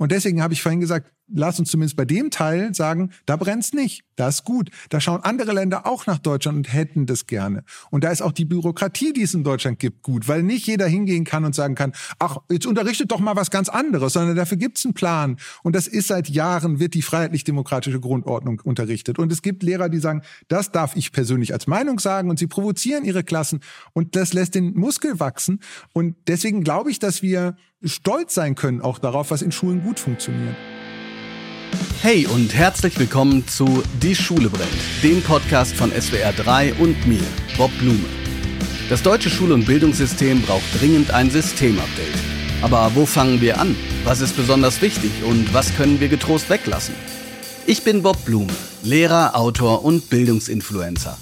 Und deswegen habe ich vorhin gesagt, lass uns zumindest bei dem Teil sagen, da brennt's nicht. Das ist gut. Da schauen andere Länder auch nach Deutschland und hätten das gerne. Und da ist auch die Bürokratie, die es in Deutschland gibt, gut, weil nicht jeder hingehen kann und sagen kann, ach, jetzt unterrichtet doch mal was ganz anderes, sondern dafür gibt's einen Plan. Und das ist seit Jahren, wird die freiheitlich-demokratische Grundordnung unterrichtet. Und es gibt Lehrer, die sagen, das darf ich persönlich als Meinung sagen und sie provozieren ihre Klassen und das lässt den Muskel wachsen. Und deswegen glaube ich, dass wir stolz sein können auch darauf, was in Schulen gut funktioniert. Hey und herzlich willkommen zu Die Schule brennt, dem Podcast von SWR 3 und mir, Bob Blume. Das deutsche Schul- und Bildungssystem braucht dringend ein Systemupdate. Aber wo fangen wir an? Was ist besonders wichtig und was können wir getrost weglassen? Ich bin Bob Blume, Lehrer, Autor und Bildungsinfluencer.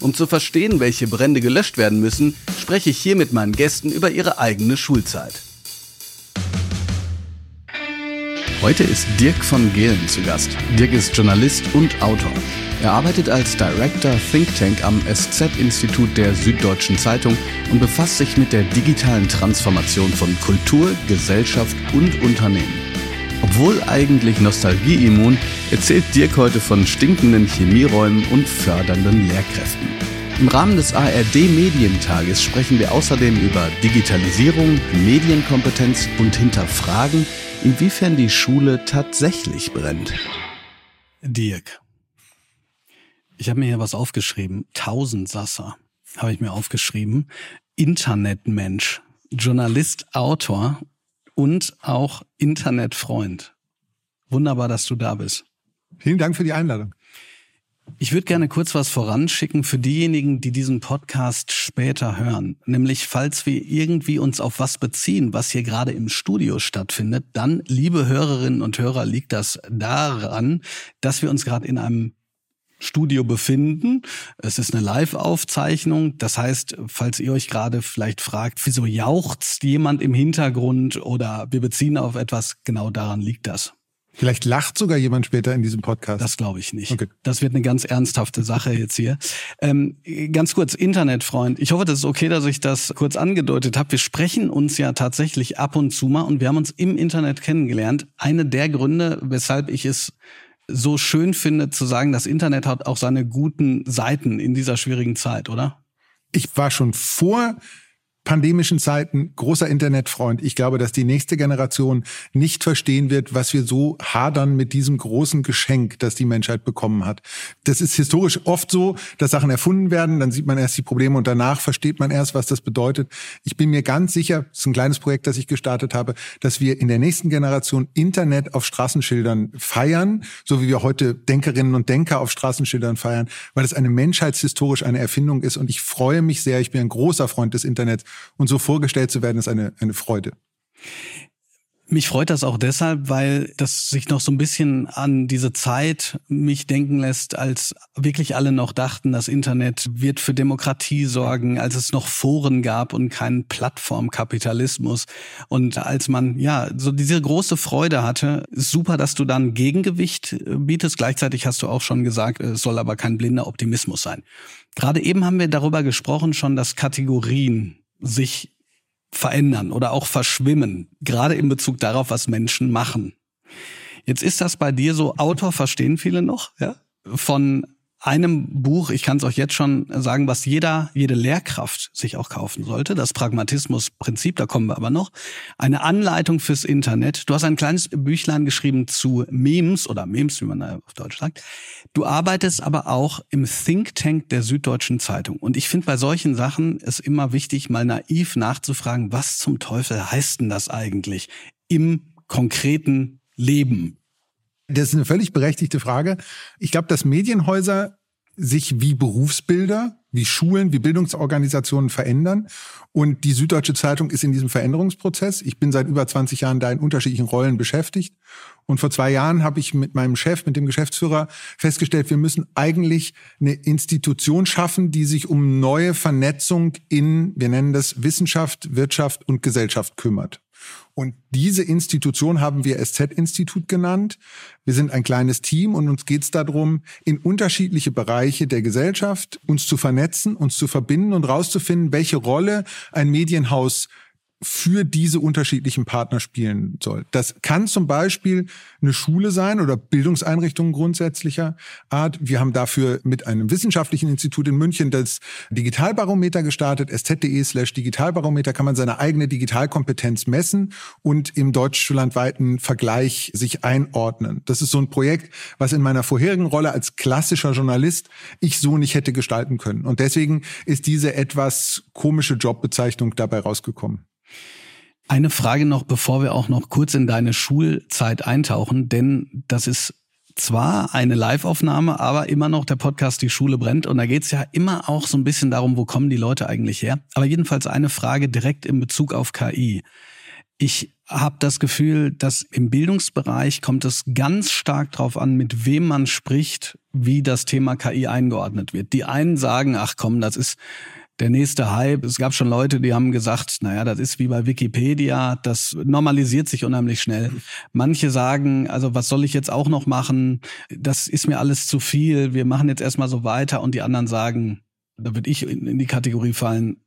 Um zu verstehen, welche Brände gelöscht werden müssen, spreche ich hier mit meinen Gästen über ihre eigene Schulzeit. Heute ist Dirk von Gehlen zu Gast. Dirk ist Journalist und Autor. Er arbeitet als Director Think Tank am SZ-Institut der Süddeutschen Zeitung und befasst sich mit der digitalen Transformation von Kultur, Gesellschaft und Unternehmen. Obwohl eigentlich nostalgieimmun, erzählt Dirk heute von stinkenden Chemieräumen und fördernden Lehrkräften. Im Rahmen des ARD Medientages sprechen wir außerdem über Digitalisierung, Medienkompetenz und hinterfragen, inwiefern die Schule tatsächlich brennt. Dirk, ich habe mir hier was aufgeschrieben. Tausendsasser habe ich mir aufgeschrieben. Internetmensch, Journalist, Autor und auch Internetfreund. Wunderbar, dass du da bist. Vielen Dank für die Einladung. Ich würde gerne kurz was voranschicken für diejenigen, die diesen Podcast später hören. Nämlich, falls wir irgendwie uns auf was beziehen, was hier gerade im Studio stattfindet, dann, liebe Hörerinnen und Hörer, liegt das daran, dass wir uns gerade in einem Studio befinden. Es ist eine Live-Aufzeichnung. Das heißt, falls ihr euch gerade vielleicht fragt, wieso jauchzt jemand im Hintergrund oder wir beziehen auf etwas, genau daran liegt das. Vielleicht lacht sogar jemand später in diesem Podcast. Das glaube ich nicht. Okay. Das wird eine ganz ernsthafte Sache jetzt hier. Ähm, ganz kurz, Internetfreund. Ich hoffe, das ist okay, dass ich das kurz angedeutet habe. Wir sprechen uns ja tatsächlich ab und zu mal und wir haben uns im Internet kennengelernt. Eine der Gründe, weshalb ich es so schön finde, zu sagen, das Internet hat auch seine guten Seiten in dieser schwierigen Zeit, oder? Ich war schon vor pandemischen Zeiten großer Internetfreund. Ich glaube, dass die nächste Generation nicht verstehen wird, was wir so hadern mit diesem großen Geschenk, das die Menschheit bekommen hat. Das ist historisch oft so, dass Sachen erfunden werden, dann sieht man erst die Probleme und danach versteht man erst, was das bedeutet. Ich bin mir ganz sicher, das ist ein kleines Projekt, das ich gestartet habe, dass wir in der nächsten Generation Internet auf Straßenschildern feiern, so wie wir heute Denkerinnen und Denker auf Straßenschildern feiern, weil es eine menschheitshistorisch eine Erfindung ist und ich freue mich sehr, ich bin ein großer Freund des Internets und so vorgestellt zu werden, ist eine, eine Freude. Mich freut das auch deshalb, weil das sich noch so ein bisschen an diese Zeit mich denken lässt, als wirklich alle noch dachten, das Internet wird für Demokratie sorgen, als es noch Foren gab und keinen Plattformkapitalismus. Und als man ja so diese große Freude hatte, super, dass du dann Gegengewicht bietest. Gleichzeitig hast du auch schon gesagt, es soll aber kein blinder Optimismus sein. Gerade eben haben wir darüber gesprochen schon, dass Kategorien sich verändern oder auch verschwimmen, gerade in Bezug darauf, was Menschen machen. Jetzt ist das bei dir so, Autor verstehen viele noch, ja? Von einem Buch, ich kann es euch jetzt schon sagen, was jeder, jede Lehrkraft sich auch kaufen sollte, das Pragmatismusprinzip, da kommen wir aber noch, eine Anleitung fürs Internet. Du hast ein kleines Büchlein geschrieben zu Memes oder Memes, wie man auf Deutsch sagt. Du arbeitest aber auch im Think Tank der Süddeutschen Zeitung. Und ich finde bei solchen Sachen es immer wichtig, mal naiv nachzufragen, was zum Teufel heißt denn das eigentlich im konkreten Leben? Das ist eine völlig berechtigte Frage. Ich glaube, dass Medienhäuser sich wie Berufsbilder, wie Schulen, wie Bildungsorganisationen verändern. Und die Süddeutsche Zeitung ist in diesem Veränderungsprozess. Ich bin seit über 20 Jahren da in unterschiedlichen Rollen beschäftigt. Und vor zwei Jahren habe ich mit meinem Chef, mit dem Geschäftsführer festgestellt, wir müssen eigentlich eine Institution schaffen, die sich um neue Vernetzung in, wir nennen das Wissenschaft, Wirtschaft und Gesellschaft kümmert. Und diese Institution haben wir SZ-Institut genannt. Wir sind ein kleines Team und uns geht es darum, in unterschiedliche Bereiche der Gesellschaft uns zu vernetzen, uns zu verbinden und rauszufinden, welche Rolle ein Medienhaus für diese unterschiedlichen Partner spielen soll. Das kann zum Beispiel eine Schule sein oder Bildungseinrichtungen grundsätzlicher Art. Wir haben dafür mit einem wissenschaftlichen Institut in München das Digitalbarometer gestartet. sz.de slash Digitalbarometer kann man seine eigene Digitalkompetenz messen und im deutschlandweiten Vergleich sich einordnen. Das ist so ein Projekt, was in meiner vorherigen Rolle als klassischer Journalist ich so nicht hätte gestalten können. Und deswegen ist diese etwas komische Jobbezeichnung dabei rausgekommen. Eine Frage noch, bevor wir auch noch kurz in deine Schulzeit eintauchen, denn das ist zwar eine Live-Aufnahme, aber immer noch der Podcast Die Schule brennt. Und da geht's ja immer auch so ein bisschen darum, wo kommen die Leute eigentlich her. Aber jedenfalls eine Frage direkt in Bezug auf KI. Ich habe das Gefühl, dass im Bildungsbereich kommt es ganz stark darauf an, mit wem man spricht, wie das Thema KI eingeordnet wird. Die einen sagen, ach komm, das ist der nächste Hype. Es gab schon Leute, die haben gesagt, naja, das ist wie bei Wikipedia, das normalisiert sich unheimlich schnell. Manche sagen, also was soll ich jetzt auch noch machen? Das ist mir alles zu viel. Wir machen jetzt erstmal so weiter. Und die anderen sagen, da würde ich in die Kategorie fallen,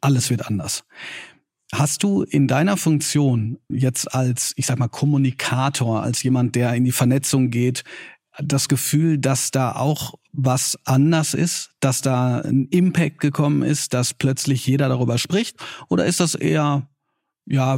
alles wird anders. Hast du in deiner Funktion jetzt als, ich sag mal, Kommunikator, als jemand, der in die Vernetzung geht, das Gefühl, dass da auch was anders ist, dass da ein Impact gekommen ist, dass plötzlich jeder darüber spricht? Oder ist das eher, ja,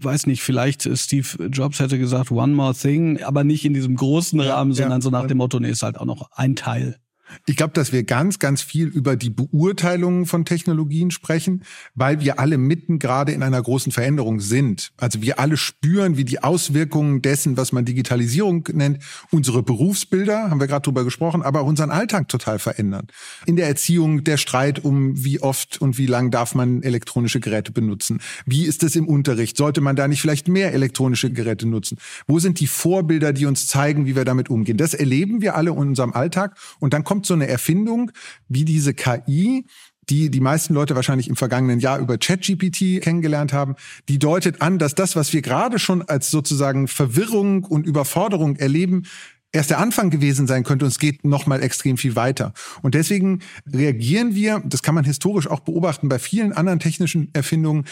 weiß nicht, vielleicht Steve Jobs hätte gesagt, one more thing, aber nicht in diesem großen Rahmen, ja, sondern ja. so nach dem Motto, nee, ist halt auch noch ein Teil. Ich glaube, dass wir ganz, ganz viel über die Beurteilungen von Technologien sprechen, weil wir alle mitten gerade in einer großen Veränderung sind. Also wir alle spüren, wie die Auswirkungen dessen, was man Digitalisierung nennt, unsere Berufsbilder, haben wir gerade drüber gesprochen, aber auch unseren Alltag total verändern. In der Erziehung der Streit um, wie oft und wie lang darf man elektronische Geräte benutzen. Wie ist es im Unterricht? Sollte man da nicht vielleicht mehr elektronische Geräte nutzen? Wo sind die Vorbilder, die uns zeigen, wie wir damit umgehen? Das erleben wir alle in unserem Alltag und dann kommt so eine Erfindung wie diese KI, die die meisten Leute wahrscheinlich im vergangenen Jahr über ChatGPT kennengelernt haben, die deutet an, dass das, was wir gerade schon als sozusagen Verwirrung und Überforderung erleben, erst der Anfang gewesen sein könnte und es geht noch mal extrem viel weiter. Und deswegen reagieren wir, das kann man historisch auch beobachten bei vielen anderen technischen Erfindungen,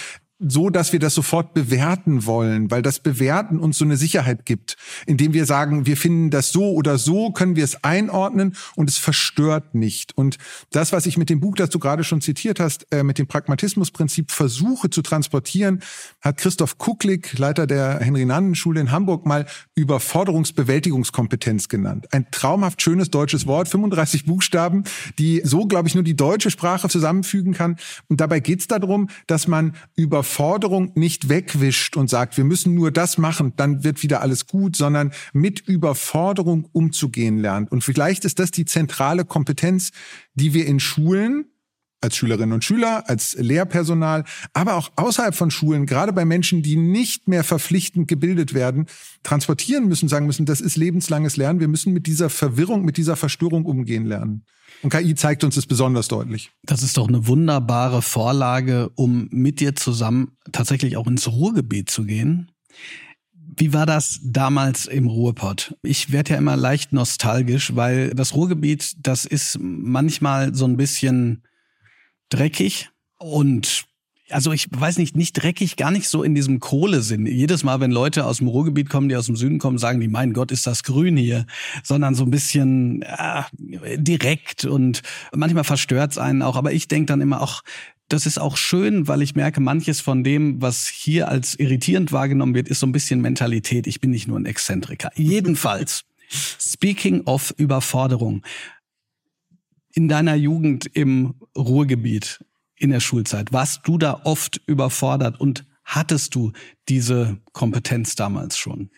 so, dass wir das sofort bewerten wollen, weil das Bewerten uns so eine Sicherheit gibt, indem wir sagen, wir finden das so oder so, können wir es einordnen und es verstört nicht. Und das, was ich mit dem Buch, das du gerade schon zitiert hast, äh, mit dem Pragmatismusprinzip versuche zu transportieren, hat Christoph Kucklick, Leiter der Henry-Nannen-Schule in Hamburg, mal Überforderungsbewältigungskompetenz genannt. Ein traumhaft schönes deutsches Wort, 35 Buchstaben, die so, glaube ich, nur die deutsche Sprache zusammenfügen kann. Und dabei geht es darum, dass man über Überforderung nicht wegwischt und sagt, wir müssen nur das machen, dann wird wieder alles gut, sondern mit Überforderung umzugehen lernt. Und vielleicht ist das die zentrale Kompetenz, die wir in Schulen als Schülerinnen und Schüler, als Lehrpersonal, aber auch außerhalb von Schulen, gerade bei Menschen, die nicht mehr verpflichtend gebildet werden, transportieren müssen, sagen müssen, das ist lebenslanges Lernen. Wir müssen mit dieser Verwirrung, mit dieser Verstörung umgehen lernen. Und KI zeigt uns das besonders deutlich. Das ist doch eine wunderbare Vorlage, um mit dir zusammen tatsächlich auch ins Ruhrgebiet zu gehen. Wie war das damals im Ruhrpott? Ich werde ja immer leicht nostalgisch, weil das Ruhrgebiet, das ist manchmal so ein bisschen dreckig und also ich weiß nicht, nicht dreckig, gar nicht so in diesem Kohlesinn. Jedes Mal, wenn Leute aus dem Ruhrgebiet kommen, die aus dem Süden kommen, sagen die, mein Gott, ist das grün hier, sondern so ein bisschen ja, direkt und manchmal verstört's einen auch. Aber ich denke dann immer auch, das ist auch schön, weil ich merke, manches von dem, was hier als irritierend wahrgenommen wird, ist so ein bisschen Mentalität. Ich bin nicht nur ein Exzentriker. Jedenfalls, speaking of Überforderung. In deiner Jugend im Ruhrgebiet, in der Schulzeit? Warst du da oft überfordert und hattest du diese Kompetenz damals schon?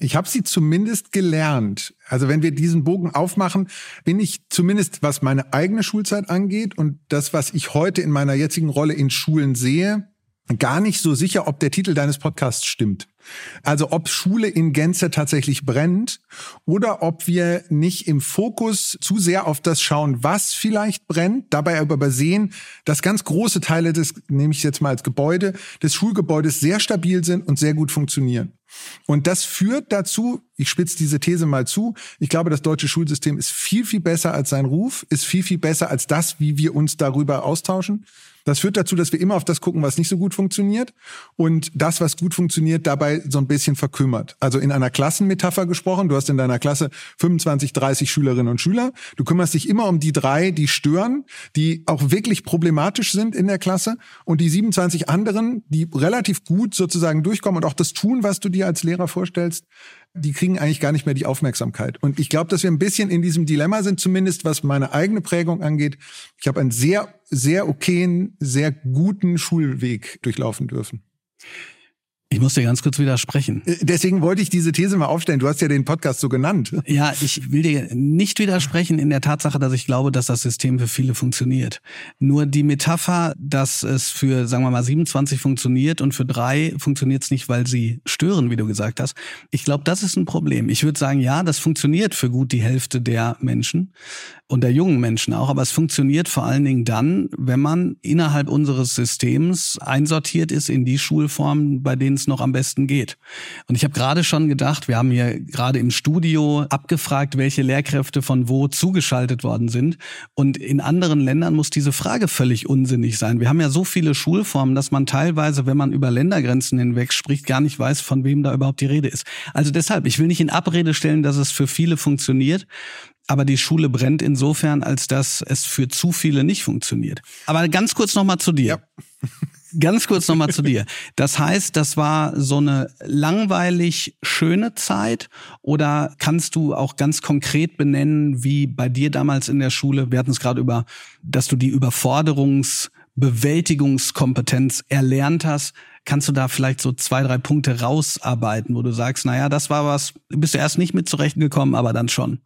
Ich habe sie zumindest gelernt. Also wenn wir diesen Bogen aufmachen, bin ich zumindest, was meine eigene Schulzeit angeht und das, was ich heute in meiner jetzigen Rolle in Schulen sehe, gar nicht so sicher, ob der Titel deines Podcasts stimmt. Also ob Schule in Gänze tatsächlich brennt oder ob wir nicht im Fokus zu sehr auf das schauen, was vielleicht brennt, dabei aber übersehen, dass ganz große Teile des, nehme ich jetzt mal als Gebäude, des Schulgebäudes sehr stabil sind und sehr gut funktionieren. Und das führt dazu, ich spitze diese These mal zu, ich glaube, das deutsche Schulsystem ist viel, viel besser als sein Ruf, ist viel, viel besser als das, wie wir uns darüber austauschen. Das führt dazu, dass wir immer auf das gucken, was nicht so gut funktioniert und das, was gut funktioniert, dabei so ein bisschen verkümmert. Also in einer Klassenmetapher gesprochen, du hast in deiner Klasse 25, 30 Schülerinnen und Schüler. Du kümmerst dich immer um die drei, die stören, die auch wirklich problematisch sind in der Klasse und die 27 anderen, die relativ gut sozusagen durchkommen und auch das tun, was du dir als Lehrer vorstellst, die kriegen eigentlich gar nicht mehr die Aufmerksamkeit. Und ich glaube, dass wir ein bisschen in diesem Dilemma sind, zumindest was meine eigene Prägung angeht. Ich habe einen sehr, sehr okayen, sehr guten Schulweg durchlaufen dürfen. Ich muss dir ganz kurz widersprechen. Äh, deswegen wollte ich diese These mal aufstellen. Du hast ja den Podcast so genannt. Ja, ich will dir nicht widersprechen in der Tatsache, dass ich glaube, dass das System für viele funktioniert. Nur die Metapher, dass es für, sagen wir mal, 27 funktioniert und für drei funktioniert es nicht, weil sie stören, wie du gesagt hast. Ich glaube, das ist ein Problem. Ich würde sagen, ja, das funktioniert für gut die Hälfte der Menschen und der jungen Menschen auch, aber es funktioniert vor allen Dingen dann, wenn man innerhalb unseres Systems einsortiert ist in die Schulformen, bei denen es noch am besten geht. Und ich habe gerade schon gedacht, wir haben hier gerade im Studio abgefragt, welche Lehrkräfte von wo zugeschaltet worden sind. Und in anderen Ländern muss diese Frage völlig unsinnig sein. Wir haben ja so viele Schulformen, dass man teilweise, wenn man über Ländergrenzen hinweg spricht, gar nicht weiß, von wem da überhaupt die Rede ist. Also deshalb, ich will nicht in Abrede stellen, dass es für viele funktioniert aber die Schule brennt insofern, als dass es für zu viele nicht funktioniert. Aber ganz kurz nochmal zu dir. Ja. Ganz kurz nochmal zu dir. Das heißt, das war so eine langweilig schöne Zeit oder kannst du auch ganz konkret benennen, wie bei dir damals in der Schule, wir hatten es gerade über, dass du die Überforderungsbewältigungskompetenz erlernt hast. Kannst du da vielleicht so zwei, drei Punkte rausarbeiten, wo du sagst, naja, das war was, bist du erst nicht mit zurechtgekommen, aber dann schon?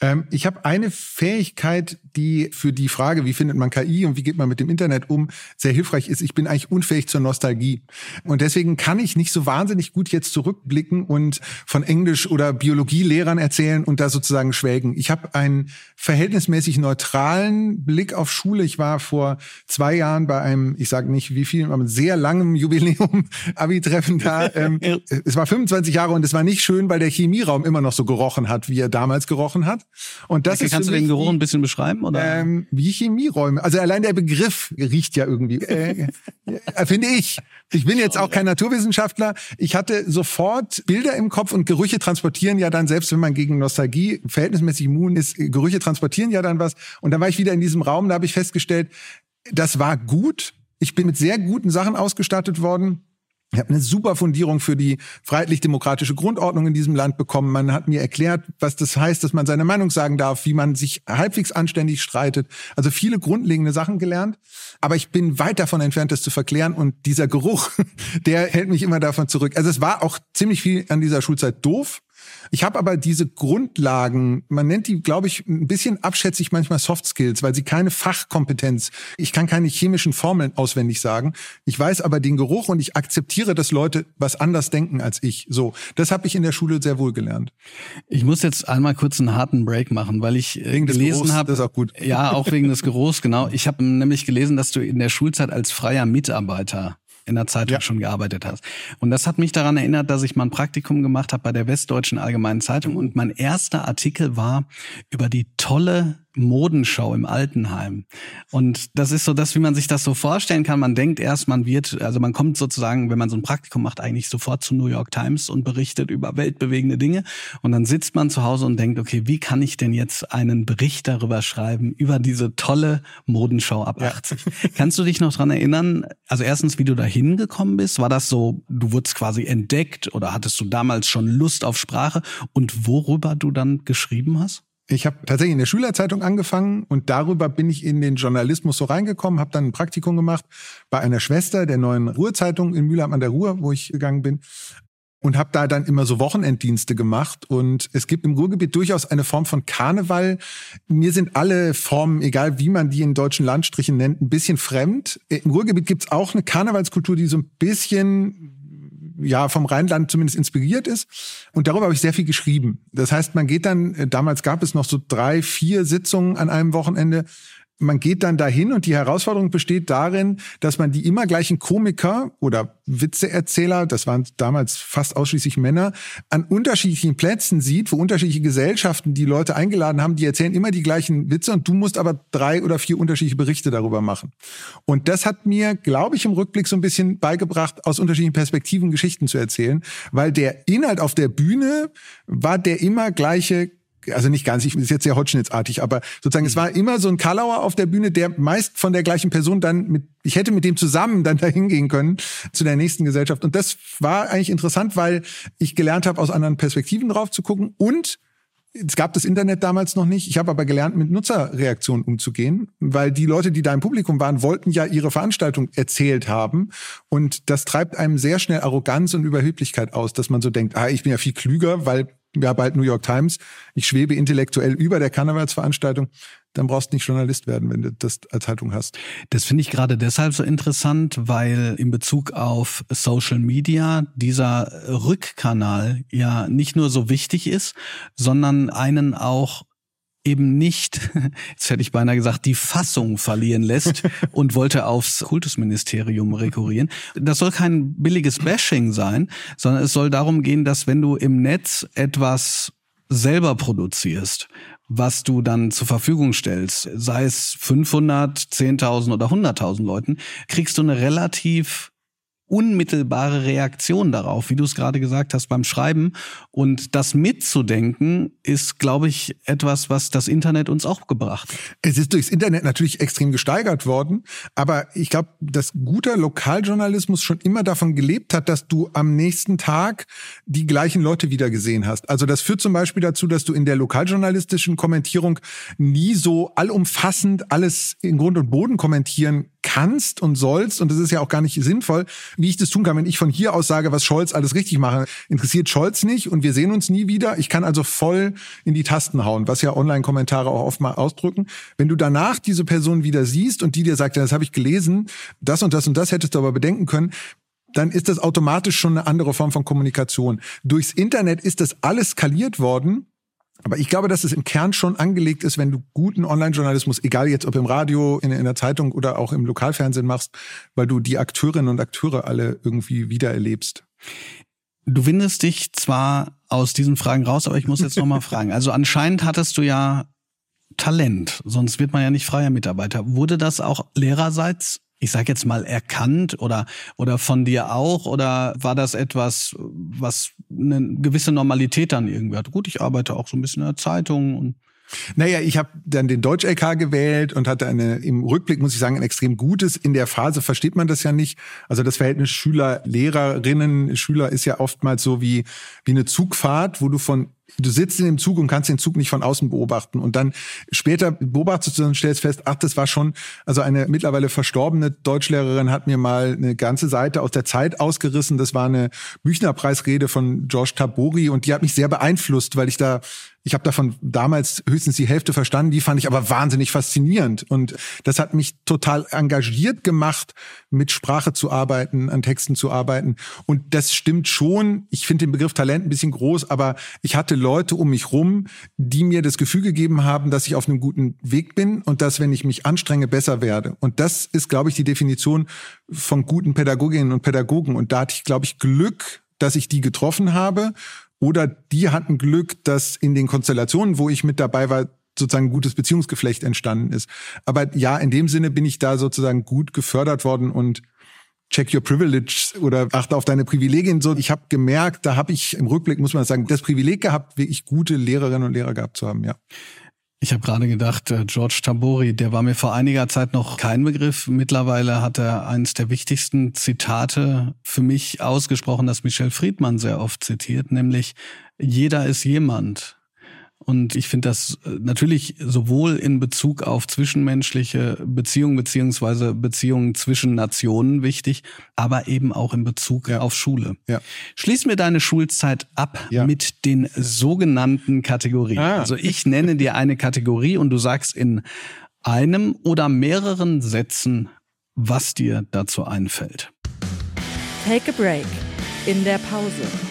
Ähm, ich habe eine Fähigkeit, die für die Frage, wie findet man KI und wie geht man mit dem Internet um, sehr hilfreich ist. Ich bin eigentlich unfähig zur Nostalgie. Und deswegen kann ich nicht so wahnsinnig gut jetzt zurückblicken und von Englisch- oder Biologielehrern erzählen und da sozusagen schwelgen. Ich habe einen verhältnismäßig neutralen Blick auf Schule. Ich war vor zwei Jahren bei einem, ich sage nicht wie viel, aber sehr langem Jubiläum Abi-Treffen da. Ähm, es war 25 Jahre und es war nicht schön, weil der Chemieraum immer noch so gerochen hat, wie er damals gerochen hat. Und das okay, ist kannst du den Geruch ein bisschen beschreiben oder? Ähm, wie Chemieräume. Also allein der Begriff riecht ja irgendwie. Äh, äh, finde ich. Ich bin jetzt auch kein Naturwissenschaftler. Ich hatte sofort Bilder im Kopf und Gerüche transportieren ja dann, selbst wenn man gegen Nostalgie verhältnismäßig immun ist, Gerüche transportieren ja dann was. Und dann war ich wieder in diesem Raum, da habe ich festgestellt, das war gut. Ich bin mit sehr guten Sachen ausgestattet worden. Ich habe eine super Fundierung für die freiheitlich-demokratische Grundordnung in diesem Land bekommen. Man hat mir erklärt, was das heißt, dass man seine Meinung sagen darf, wie man sich halbwegs anständig streitet. Also viele grundlegende Sachen gelernt. Aber ich bin weit davon entfernt, das zu verklären. Und dieser Geruch, der hält mich immer davon zurück. Also es war auch ziemlich viel an dieser Schulzeit doof. Ich habe aber diese Grundlagen, man nennt die, glaube ich, ein bisschen abschätzig manchmal Soft Skills, weil sie keine Fachkompetenz, ich kann keine chemischen Formeln auswendig sagen. Ich weiß aber den Geruch und ich akzeptiere, dass Leute was anders denken als ich. So, das habe ich in der Schule sehr wohl gelernt. Ich muss jetzt einmal kurz einen harten Break machen, weil ich äh, wegen gelesen habe. Das ist auch gut. Ja, auch wegen des Geruchs, genau. Ich habe nämlich gelesen, dass du in der Schulzeit als freier Mitarbeiter in der Zeitung ja. schon gearbeitet hast. Und das hat mich daran erinnert, dass ich mal ein Praktikum gemacht habe bei der Westdeutschen Allgemeinen Zeitung und mein erster Artikel war über die tolle Modenschau im Altenheim. Und das ist so das, wie man sich das so vorstellen kann. Man denkt erst, man wird, also man kommt sozusagen, wenn man so ein Praktikum macht, eigentlich sofort zu New York Times und berichtet über weltbewegende Dinge. Und dann sitzt man zu Hause und denkt, okay, wie kann ich denn jetzt einen Bericht darüber schreiben, über diese tolle Modenschau ab 80? Ja. Kannst du dich noch dran erinnern? Also erstens, wie du da hingekommen bist? War das so, du wurdest quasi entdeckt oder hattest du damals schon Lust auf Sprache und worüber du dann geschrieben hast? Ich habe tatsächlich in der Schülerzeitung angefangen und darüber bin ich in den Journalismus so reingekommen, habe dann ein Praktikum gemacht bei einer Schwester der neuen Ruhrzeitung in Mühlheim an der Ruhr, wo ich gegangen bin und habe da dann immer so Wochenenddienste gemacht und es gibt im Ruhrgebiet durchaus eine Form von Karneval. Mir sind alle Formen, egal wie man die in deutschen Landstrichen nennt, ein bisschen fremd. Im Ruhrgebiet gibt's auch eine Karnevalskultur, die so ein bisschen ja vom Rheinland zumindest inspiriert ist. Und darüber habe ich sehr viel geschrieben. Das heißt, man geht dann, äh, damals gab es noch so drei, vier Sitzungen an einem Wochenende man geht dann dahin und die Herausforderung besteht darin, dass man die immer gleichen Komiker oder Witzeerzähler, das waren damals fast ausschließlich Männer, an unterschiedlichen Plätzen sieht, wo unterschiedliche Gesellschaften die Leute eingeladen haben, die erzählen immer die gleichen Witze und du musst aber drei oder vier unterschiedliche Berichte darüber machen. Und das hat mir, glaube ich, im Rückblick so ein bisschen beigebracht, aus unterschiedlichen Perspektiven Geschichten zu erzählen, weil der Inhalt auf der Bühne war der immer gleiche also nicht ganz, ich ist jetzt sehr holzschnittsartig, aber sozusagen, es war immer so ein Kalauer auf der Bühne, der meist von der gleichen Person dann mit, ich hätte mit dem zusammen dann dahin gehen können zu der nächsten Gesellschaft. Und das war eigentlich interessant, weil ich gelernt habe, aus anderen Perspektiven drauf zu gucken und es gab das Internet damals noch nicht. Ich habe aber gelernt, mit Nutzerreaktionen umzugehen, weil die Leute, die da im Publikum waren, wollten ja ihre Veranstaltung erzählt haben. Und das treibt einem sehr schnell Arroganz und Überheblichkeit aus, dass man so denkt, ah, ich bin ja viel klüger, weil ja bald New York Times, ich schwebe intellektuell über der Karnevalsveranstaltung, dann brauchst du nicht Journalist werden, wenn du das als Haltung hast. Das finde ich gerade deshalb so interessant, weil in Bezug auf Social Media dieser Rückkanal ja nicht nur so wichtig ist, sondern einen auch eben nicht, jetzt hätte ich beinahe gesagt, die Fassung verlieren lässt und wollte aufs Kultusministerium rekurrieren. Das soll kein billiges Bashing sein, sondern es soll darum gehen, dass wenn du im Netz etwas selber produzierst, was du dann zur Verfügung stellst, sei es 500, 10.000 oder 100.000 Leuten, kriegst du eine relativ unmittelbare Reaktion darauf, wie du es gerade gesagt hast beim Schreiben. Und das mitzudenken ist, glaube ich, etwas, was das Internet uns auch gebracht. Es ist durchs Internet natürlich extrem gesteigert worden, aber ich glaube, dass guter Lokaljournalismus schon immer davon gelebt hat, dass du am nächsten Tag die gleichen Leute wieder gesehen hast. Also das führt zum Beispiel dazu, dass du in der lokaljournalistischen Kommentierung nie so allumfassend alles in Grund und Boden kommentieren kannst und sollst, und das ist ja auch gar nicht sinnvoll, wie ich das tun kann, wenn ich von hier aus sage, was Scholz alles richtig mache. Interessiert Scholz nicht und wir sehen uns nie wieder. Ich kann also voll in die Tasten hauen, was ja Online-Kommentare auch oft mal ausdrücken. Wenn du danach diese Person wieder siehst und die dir sagt, ja, das habe ich gelesen, das und das und das hättest du aber bedenken können, dann ist das automatisch schon eine andere Form von Kommunikation. Durchs Internet ist das alles skaliert worden aber ich glaube, dass es im Kern schon angelegt ist, wenn du guten Online-Journalismus, egal jetzt ob im Radio, in, in der Zeitung oder auch im Lokalfernsehen machst, weil du die Akteurinnen und Akteure alle irgendwie wiedererlebst. Du windest dich zwar aus diesen Fragen raus, aber ich muss jetzt nochmal fragen. Also anscheinend hattest du ja Talent, sonst wird man ja nicht freier Mitarbeiter. Wurde das auch lehrerseits ich sage jetzt mal, erkannt oder, oder von dir auch? Oder war das etwas, was eine gewisse Normalität dann irgendwie hat? Gut, ich arbeite auch so ein bisschen in der Zeitung und naja, ich habe dann den Deutsch-LK gewählt und hatte eine, im Rückblick muss ich sagen, ein extrem gutes. In der Phase versteht man das ja nicht. Also das Verhältnis Schüler, Lehrerinnen, Schüler ist ja oftmals so wie, wie eine Zugfahrt, wo du von du sitzt in dem Zug und kannst den Zug nicht von außen beobachten. Und dann später beobachtest du und stellst fest, ach, das war schon, also eine mittlerweile verstorbene Deutschlehrerin hat mir mal eine ganze Seite aus der Zeit ausgerissen. Das war eine Büchnerpreisrede von George Tabori und die hat mich sehr beeinflusst, weil ich da ich habe davon damals höchstens die Hälfte verstanden, die fand ich aber wahnsinnig faszinierend. Und das hat mich total engagiert gemacht, mit Sprache zu arbeiten, an Texten zu arbeiten. Und das stimmt schon. Ich finde den Begriff Talent ein bisschen groß, aber ich hatte Leute um mich rum, die mir das Gefühl gegeben haben, dass ich auf einem guten Weg bin und dass, wenn ich mich anstrenge, besser werde. Und das ist, glaube ich, die Definition von guten Pädagoginnen und Pädagogen. Und da hatte ich, glaube ich, Glück, dass ich die getroffen habe oder die hatten Glück, dass in den Konstellationen, wo ich mit dabei war, sozusagen ein gutes Beziehungsgeflecht entstanden ist. Aber ja, in dem Sinne bin ich da sozusagen gut gefördert worden und check your privilege oder achte auf deine Privilegien. So, ich habe gemerkt, da habe ich im Rückblick, muss man sagen, das Privileg gehabt, wirklich gute Lehrerinnen und Lehrer gehabt zu haben, ja. Ich habe gerade gedacht, äh, George Tabori, der war mir vor einiger Zeit noch kein Begriff. Mittlerweile hat er eines der wichtigsten Zitate für mich ausgesprochen, das Michel Friedmann sehr oft zitiert, nämlich jeder ist jemand. Und ich finde das äh, natürlich sowohl in Bezug auf zwischenmenschliche Beziehungen beziehungsweise Beziehungen zwischen Nationen wichtig, aber eben auch in Bezug ja. auf Schule. Ja. Schließ mir deine Schulzeit ab ja. mit den sogenannten Kategorien. Ah. Also ich nenne dir eine Kategorie und du sagst in einem oder mehreren Sätzen, was dir dazu einfällt. Take a break. in der Pause.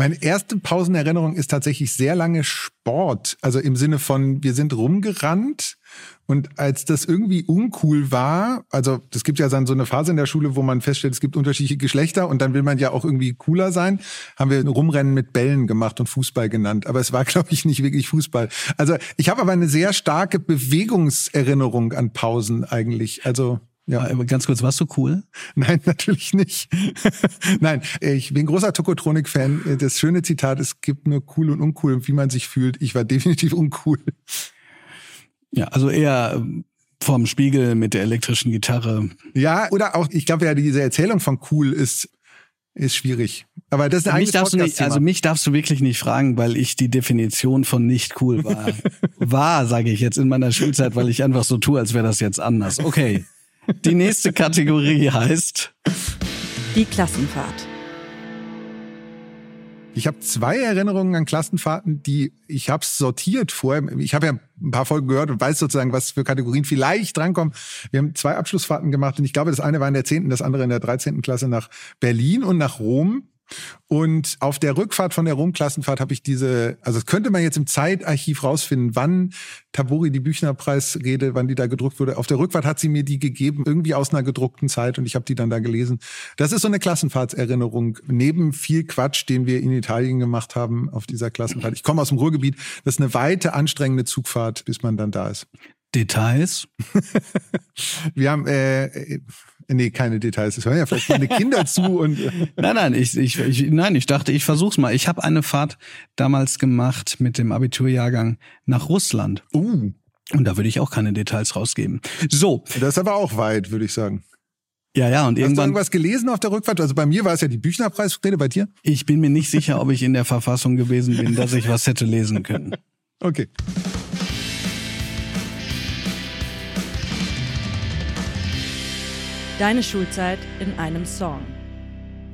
Meine erste Pausenerinnerung ist tatsächlich sehr lange Sport. Also im Sinne von, wir sind rumgerannt und als das irgendwie uncool war, also es gibt ja dann so eine Phase in der Schule, wo man feststellt, es gibt unterschiedliche Geschlechter und dann will man ja auch irgendwie cooler sein, haben wir ein Rumrennen mit Bällen gemacht und Fußball genannt. Aber es war, glaube ich, nicht wirklich Fußball. Also ich habe aber eine sehr starke Bewegungserinnerung an Pausen eigentlich. Also ja. Aber ganz kurz, warst du cool? Nein, natürlich nicht. Nein, ich bin großer Tokotronik-Fan. Das schöne Zitat, es gibt nur cool und uncool, wie man sich fühlt. Ich war definitiv uncool. Ja, also eher ähm, vorm Spiegel mit der elektrischen Gitarre. Ja, oder auch, ich glaube ja, diese Erzählung von cool ist, ist schwierig. Aber das ist ein mich darfst du nicht, Also mich darfst du wirklich nicht fragen, weil ich die Definition von nicht cool war. war, sage ich jetzt in meiner Schulzeit, weil ich einfach so tue, als wäre das jetzt anders. Okay. Die nächste Kategorie heißt die Klassenfahrt. Ich habe zwei Erinnerungen an Klassenfahrten, die ich habe sortiert vorher. Ich habe ja ein paar Folgen gehört und weiß sozusagen, was für Kategorien vielleicht drankommen. Wir haben zwei Abschlussfahrten gemacht und ich glaube, das eine war in der zehnten, das andere in der dreizehnten Klasse nach Berlin und nach Rom. Und auf der Rückfahrt von der Rom-Klassenfahrt habe ich diese, also das könnte man jetzt im Zeitarchiv rausfinden, wann Tabori die Büchnerpreisrede, wann die da gedruckt wurde. Auf der Rückfahrt hat sie mir die gegeben, irgendwie aus einer gedruckten Zeit und ich habe die dann da gelesen. Das ist so eine Klassenfahrtserinnerung, neben viel Quatsch, den wir in Italien gemacht haben auf dieser Klassenfahrt. Ich komme aus dem Ruhrgebiet, das ist eine weite, anstrengende Zugfahrt, bis man dann da ist. Details? wir haben äh, Nee, keine Details. Es hören ja vielleicht meine Kinder zu und. Äh. Nein, nein, ich, ich, ich, nein, ich dachte, ich versuch's mal. Ich habe eine Fahrt damals gemacht mit dem Abiturjahrgang nach Russland. Uh. Und da würde ich auch keine Details rausgeben. So. Das ist aber auch weit, würde ich sagen. Ja, ja, und Hast irgendwann. Hast du irgendwas gelesen auf der Rückfahrt? Also bei mir war es ja die Büchnerpreisrede, bei dir? Ich bin mir nicht sicher, ob ich in der Verfassung gewesen bin, dass ich was hätte lesen können. Okay. Deine Schulzeit in einem Song.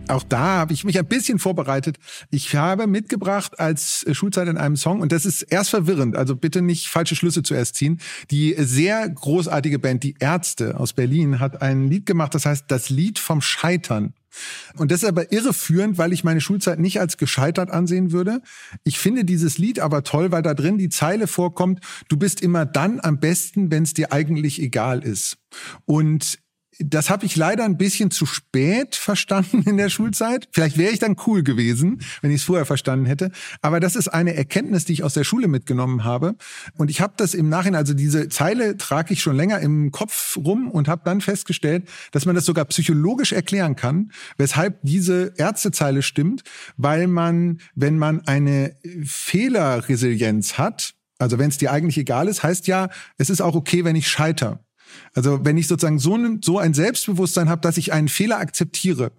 Auch da habe ich mich ein bisschen vorbereitet. Ich habe mitgebracht als Schulzeit in einem Song und das ist erst verwirrend, also bitte nicht falsche Schlüsse zuerst ziehen. Die sehr großartige Band, die Ärzte aus Berlin, hat ein Lied gemacht, das heißt Das Lied vom Scheitern. Und das ist aber irreführend, weil ich meine Schulzeit nicht als gescheitert ansehen würde. Ich finde dieses Lied aber toll, weil da drin die Zeile vorkommt, du bist immer dann am besten, wenn es dir eigentlich egal ist. Und das habe ich leider ein bisschen zu spät verstanden in der Schulzeit. Vielleicht wäre ich dann cool gewesen, wenn ich es vorher verstanden hätte. Aber das ist eine Erkenntnis, die ich aus der Schule mitgenommen habe. Und ich habe das im Nachhinein, also diese Zeile trage ich schon länger im Kopf rum und habe dann festgestellt, dass man das sogar psychologisch erklären kann, weshalb diese Ärztezeile stimmt, weil man, wenn man eine Fehlerresilienz hat, also wenn es dir eigentlich egal ist, heißt ja, es ist auch okay, wenn ich scheiter. Also wenn ich sozusagen so, so ein Selbstbewusstsein habe, dass ich einen Fehler akzeptiere,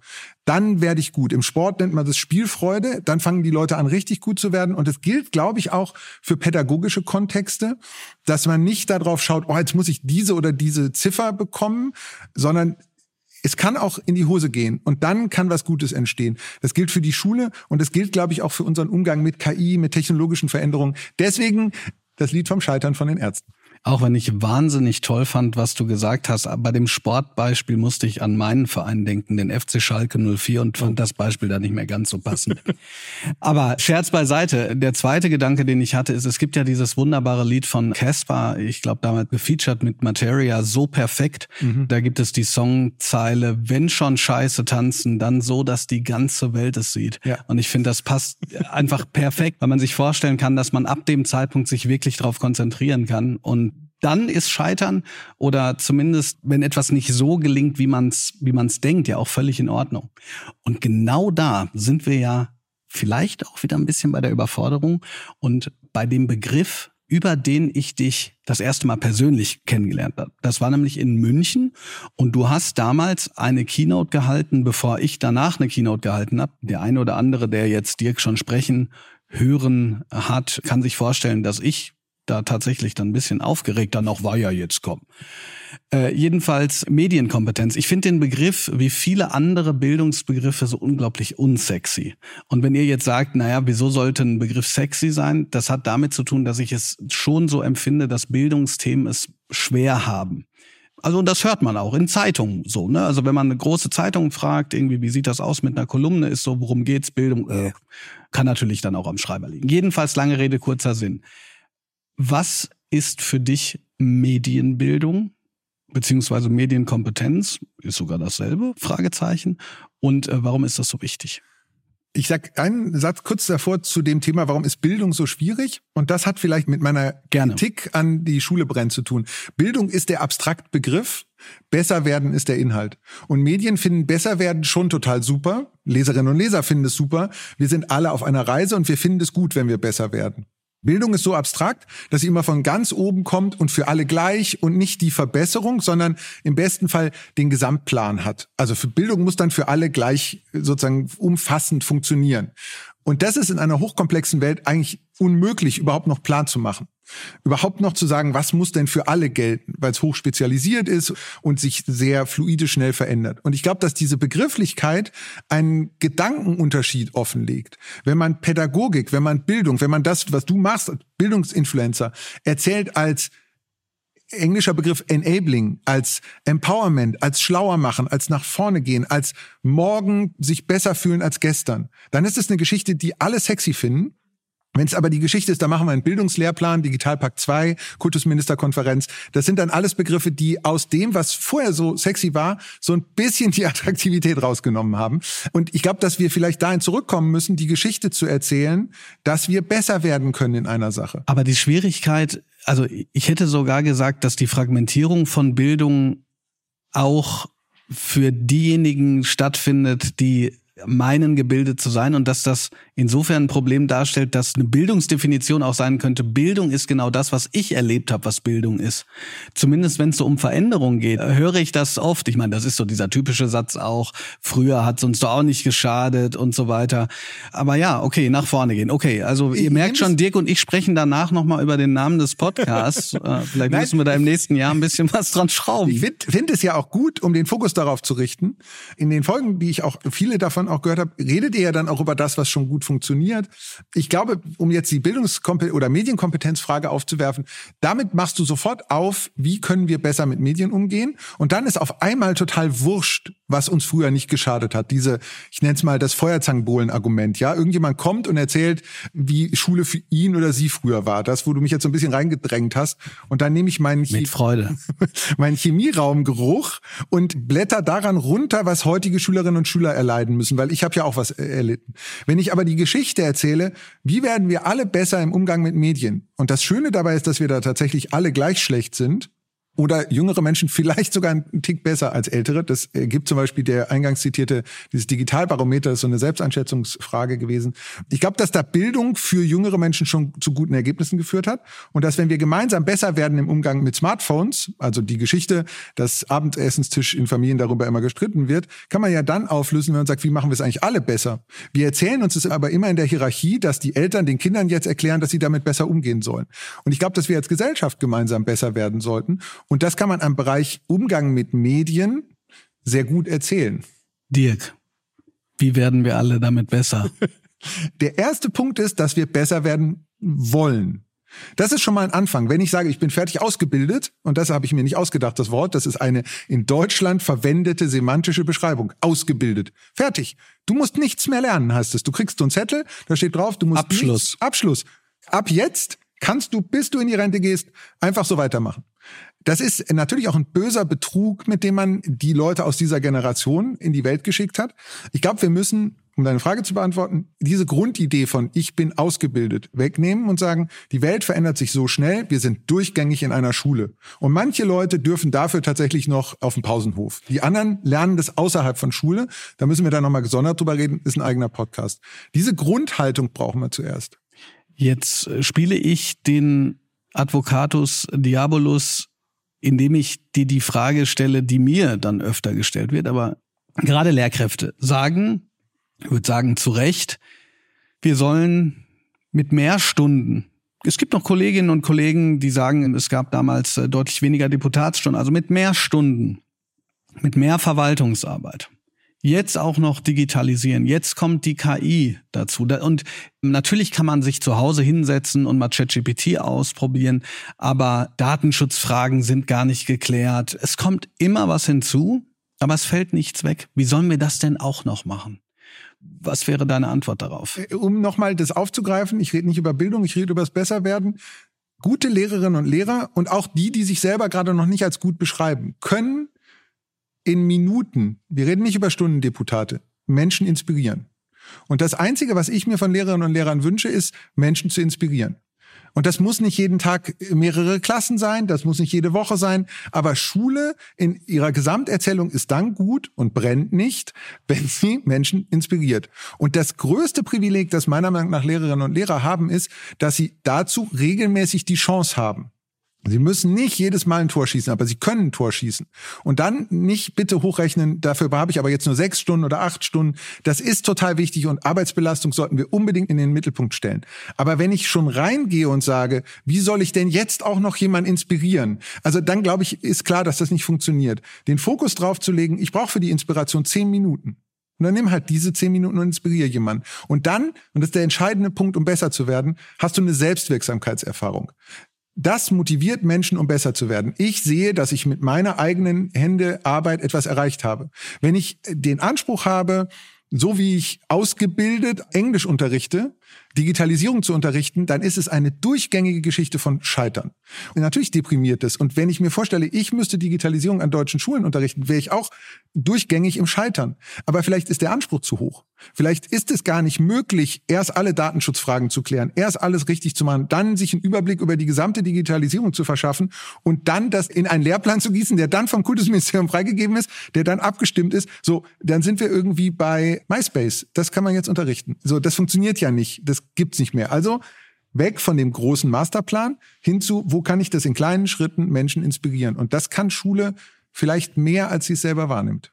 dann werde ich gut. Im Sport nennt man das Spielfreude, dann fangen die Leute an, richtig gut zu werden. Und es gilt, glaube ich, auch für pädagogische Kontexte, dass man nicht darauf schaut, oh, jetzt muss ich diese oder diese Ziffer bekommen, sondern es kann auch in die Hose gehen und dann kann was Gutes entstehen. Das gilt für die Schule und das gilt, glaube ich, auch für unseren Umgang mit KI, mit technologischen Veränderungen. Deswegen das Lied vom Scheitern von den Ärzten. Auch wenn ich wahnsinnig toll fand, was du gesagt hast, bei dem Sportbeispiel musste ich an meinen Verein denken, den FC Schalke 04 und fand das Beispiel da nicht mehr ganz so passend. Aber Scherz beiseite. Der zweite Gedanke, den ich hatte, ist, es gibt ja dieses wunderbare Lied von Caspar, ich glaube damals gefeatured mit Materia, so perfekt. Mhm. Da gibt es die Songzeile, wenn schon Scheiße tanzen, dann so, dass die ganze Welt es sieht. Ja. Und ich finde, das passt einfach perfekt, weil man sich vorstellen kann, dass man ab dem Zeitpunkt sich wirklich darauf konzentrieren kann und dann ist Scheitern oder zumindest, wenn etwas nicht so gelingt, wie man es wie man's denkt, ja auch völlig in Ordnung. Und genau da sind wir ja vielleicht auch wieder ein bisschen bei der Überforderung und bei dem Begriff, über den ich dich das erste Mal persönlich kennengelernt habe. Das war nämlich in München und du hast damals eine Keynote gehalten, bevor ich danach eine Keynote gehalten habe. Der eine oder andere, der jetzt Dirk schon sprechen hören hat, kann sich vorstellen, dass ich da tatsächlich dann ein bisschen aufgeregter noch war ja jetzt kommen. Äh, jedenfalls Medienkompetenz. Ich finde den Begriff wie viele andere Bildungsbegriffe so unglaublich unsexy. Und wenn ihr jetzt sagt, naja, wieso sollte ein Begriff sexy sein? Das hat damit zu tun, dass ich es schon so empfinde, dass Bildungsthemen es schwer haben. Also und das hört man auch in Zeitungen so. Ne? Also wenn man eine große Zeitung fragt, irgendwie, wie sieht das aus mit einer Kolumne, ist so, worum geht's, Bildung, äh, kann natürlich dann auch am Schreiber liegen. Jedenfalls lange Rede, kurzer Sinn. Was ist für dich Medienbildung? Beziehungsweise Medienkompetenz ist sogar dasselbe, Fragezeichen. Und äh, warum ist das so wichtig? Ich sag einen Satz kurz davor zu dem Thema, warum ist Bildung so schwierig? Und das hat vielleicht mit meiner Gerne. Kritik an die Schule brennt zu tun. Bildung ist der Abstraktbegriff, besser werden ist der Inhalt. Und Medien finden besser werden schon total super. Leserinnen und Leser finden es super. Wir sind alle auf einer Reise und wir finden es gut, wenn wir besser werden. Bildung ist so abstrakt, dass sie immer von ganz oben kommt und für alle gleich und nicht die Verbesserung, sondern im besten Fall den Gesamtplan hat. Also für Bildung muss dann für alle gleich sozusagen umfassend funktionieren. Und das ist in einer hochkomplexen Welt eigentlich unmöglich, überhaupt noch Plan zu machen. Überhaupt noch zu sagen, was muss denn für alle gelten, weil es hochspezialisiert ist und sich sehr fluide schnell verändert. Und ich glaube, dass diese Begrifflichkeit einen Gedankenunterschied offenlegt. Wenn man Pädagogik, wenn man Bildung, wenn man das, was du machst, Bildungsinfluencer, erzählt als englischer Begriff enabling, als empowerment, als schlauer machen, als nach vorne gehen, als morgen sich besser fühlen als gestern, dann ist es eine Geschichte, die alle sexy finden wenn es aber die Geschichte ist, da machen wir einen Bildungslehrplan, Digitalpakt 2, Kultusministerkonferenz. Das sind dann alles Begriffe, die aus dem, was vorher so sexy war, so ein bisschen die Attraktivität rausgenommen haben. Und ich glaube, dass wir vielleicht dahin zurückkommen müssen, die Geschichte zu erzählen, dass wir besser werden können in einer Sache. Aber die Schwierigkeit, also ich hätte sogar gesagt, dass die Fragmentierung von Bildung auch für diejenigen stattfindet, die meinen, gebildet zu sein und dass das insofern ein Problem darstellt, dass eine Bildungsdefinition auch sein könnte, Bildung ist genau das, was ich erlebt habe, was Bildung ist. Zumindest wenn es so um Veränderung geht, höre ich das oft. Ich meine, das ist so dieser typische Satz auch, früher hat es uns doch auch nicht geschadet und so weiter. Aber ja, okay, nach vorne gehen. Okay, also ihr merkt schon, Dirk und ich sprechen danach nochmal über den Namen des Podcasts. Äh, vielleicht Nein, müssen wir da im nächsten Jahr ein bisschen was dran schrauben. Ich finde find es ja auch gut, um den Fokus darauf zu richten. In den Folgen, die ich auch viele davon auch gehört habe, redet ihr ja dann auch über das, was schon gut funktioniert. Ich glaube, um jetzt die Bildungskompetenz oder Medienkompetenzfrage aufzuwerfen, damit machst du sofort auf, wie können wir besser mit Medien umgehen. Und dann ist auf einmal total wurscht, was uns früher nicht geschadet hat. Diese, ich nenne es mal das Feuerzangenbohlen-Argument. Ja, irgendjemand kommt und erzählt, wie Schule für ihn oder sie früher war. Das, wo du mich jetzt so ein bisschen reingedrängt hast. Und dann nehme ich meinen, mit Freude. meinen Chemieraumgeruch und blätter daran runter, was heutige Schülerinnen und Schüler erleiden müssen, weil ich habe ja auch was erlitten. Wenn ich aber die Geschichte erzähle, wie werden wir alle besser im Umgang mit Medien? Und das Schöne dabei ist, dass wir da tatsächlich alle gleich schlecht sind oder jüngere Menschen vielleicht sogar einen Tick besser als ältere. Das gibt zum Beispiel der eingangs zitierte, dieses Digitalbarometer, ist so eine Selbsteinschätzungsfrage gewesen. Ich glaube, dass da Bildung für jüngere Menschen schon zu guten Ergebnissen geführt hat und dass wenn wir gemeinsam besser werden im Umgang mit Smartphones, also die Geschichte, dass Abendessenstisch in Familien darüber immer gestritten wird, kann man ja dann auflösen, wenn man sagt, wie machen wir es eigentlich alle besser? Wir erzählen uns es aber immer in der Hierarchie, dass die Eltern den Kindern jetzt erklären, dass sie damit besser umgehen sollen. Und ich glaube, dass wir als Gesellschaft gemeinsam besser werden sollten und das kann man am Bereich Umgang mit Medien sehr gut erzählen. Dirk, wie werden wir alle damit besser? Der erste Punkt ist, dass wir besser werden wollen. Das ist schon mal ein Anfang. Wenn ich sage, ich bin fertig ausgebildet, und das habe ich mir nicht ausgedacht, das Wort, das ist eine in Deutschland verwendete semantische Beschreibung. Ausgebildet. Fertig. Du musst nichts mehr lernen, heißt es. Du kriegst so einen Zettel, da steht drauf, du musst Abschluss. Nichts, Abschluss. Ab jetzt kannst du, bis du in die Rente gehst, einfach so weitermachen. Das ist natürlich auch ein böser Betrug, mit dem man die Leute aus dieser Generation in die Welt geschickt hat. Ich glaube, wir müssen, um deine Frage zu beantworten, diese Grundidee von ich bin ausgebildet wegnehmen und sagen, die Welt verändert sich so schnell, wir sind durchgängig in einer Schule. Und manche Leute dürfen dafür tatsächlich noch auf dem Pausenhof. Die anderen lernen das außerhalb von Schule. Da müssen wir dann nochmal gesondert drüber reden, ist ein eigener Podcast. Diese Grundhaltung brauchen wir zuerst. Jetzt spiele ich den Advocatus Diabolus indem ich dir die Frage stelle, die mir dann öfter gestellt wird, aber gerade Lehrkräfte sagen, ich würde sagen zu Recht, wir sollen mit mehr Stunden es gibt noch Kolleginnen und Kollegen, die sagen, es gab damals äh, deutlich weniger Deputatsstunden, also mit mehr Stunden, mit mehr Verwaltungsarbeit Jetzt auch noch digitalisieren. Jetzt kommt die KI dazu. Und natürlich kann man sich zu Hause hinsetzen und mal ChatGPT ausprobieren, aber Datenschutzfragen sind gar nicht geklärt. Es kommt immer was hinzu, aber es fällt nichts weg. Wie sollen wir das denn auch noch machen? Was wäre deine Antwort darauf? Äh, um nochmal das aufzugreifen, ich rede nicht über Bildung, ich rede über das Besserwerden. Gute Lehrerinnen und Lehrer und auch die, die sich selber gerade noch nicht als gut beschreiben, können in Minuten, wir reden nicht über Stundendeputate, Menschen inspirieren. Und das Einzige, was ich mir von Lehrerinnen und Lehrern wünsche, ist, Menschen zu inspirieren. Und das muss nicht jeden Tag mehrere Klassen sein, das muss nicht jede Woche sein, aber Schule in ihrer Gesamterzählung ist dann gut und brennt nicht, wenn sie Menschen inspiriert. Und das größte Privileg, das meiner Meinung nach Lehrerinnen und Lehrer haben, ist, dass sie dazu regelmäßig die Chance haben. Sie müssen nicht jedes Mal ein Tor schießen, aber sie können ein Tor schießen. Und dann nicht bitte hochrechnen, dafür habe ich aber jetzt nur sechs Stunden oder acht Stunden. Das ist total wichtig und Arbeitsbelastung sollten wir unbedingt in den Mittelpunkt stellen. Aber wenn ich schon reingehe und sage, wie soll ich denn jetzt auch noch jemanden inspirieren? Also dann glaube ich, ist klar, dass das nicht funktioniert. Den Fokus drauf zu legen, ich brauche für die Inspiration zehn Minuten. Und dann nimm halt diese zehn Minuten und inspiriere jemanden. Und dann, und das ist der entscheidende Punkt, um besser zu werden, hast du eine Selbstwirksamkeitserfahrung das motiviert Menschen, um besser zu werden. Ich sehe, dass ich mit meiner eigenen Hände Arbeit etwas erreicht habe. Wenn ich den Anspruch habe, so wie ich ausgebildet Englisch unterrichte, Digitalisierung zu unterrichten, dann ist es eine durchgängige Geschichte von Scheitern. Und natürlich deprimiert es. Und wenn ich mir vorstelle, ich müsste Digitalisierung an deutschen Schulen unterrichten, wäre ich auch durchgängig im Scheitern. Aber vielleicht ist der Anspruch zu hoch. Vielleicht ist es gar nicht möglich, erst alle Datenschutzfragen zu klären, erst alles richtig zu machen, dann sich einen Überblick über die gesamte Digitalisierung zu verschaffen und dann das in einen Lehrplan zu gießen, der dann vom Kultusministerium freigegeben ist, der dann abgestimmt ist. So, dann sind wir irgendwie bei MySpace. Das kann man jetzt unterrichten. So, das funktioniert ja nicht. Das gibt's nicht mehr. Also weg von dem großen Masterplan hin wo kann ich das in kleinen Schritten Menschen inspirieren? Und das kann Schule vielleicht mehr, als sie es selber wahrnimmt.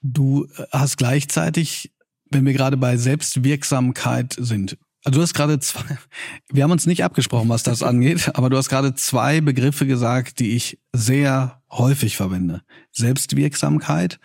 Du hast gleichzeitig, wenn wir gerade bei Selbstwirksamkeit sind, also du hast gerade zwei, wir haben uns nicht abgesprochen, was das angeht, aber du hast gerade zwei Begriffe gesagt, die ich sehr häufig verwende. Selbstwirksamkeit,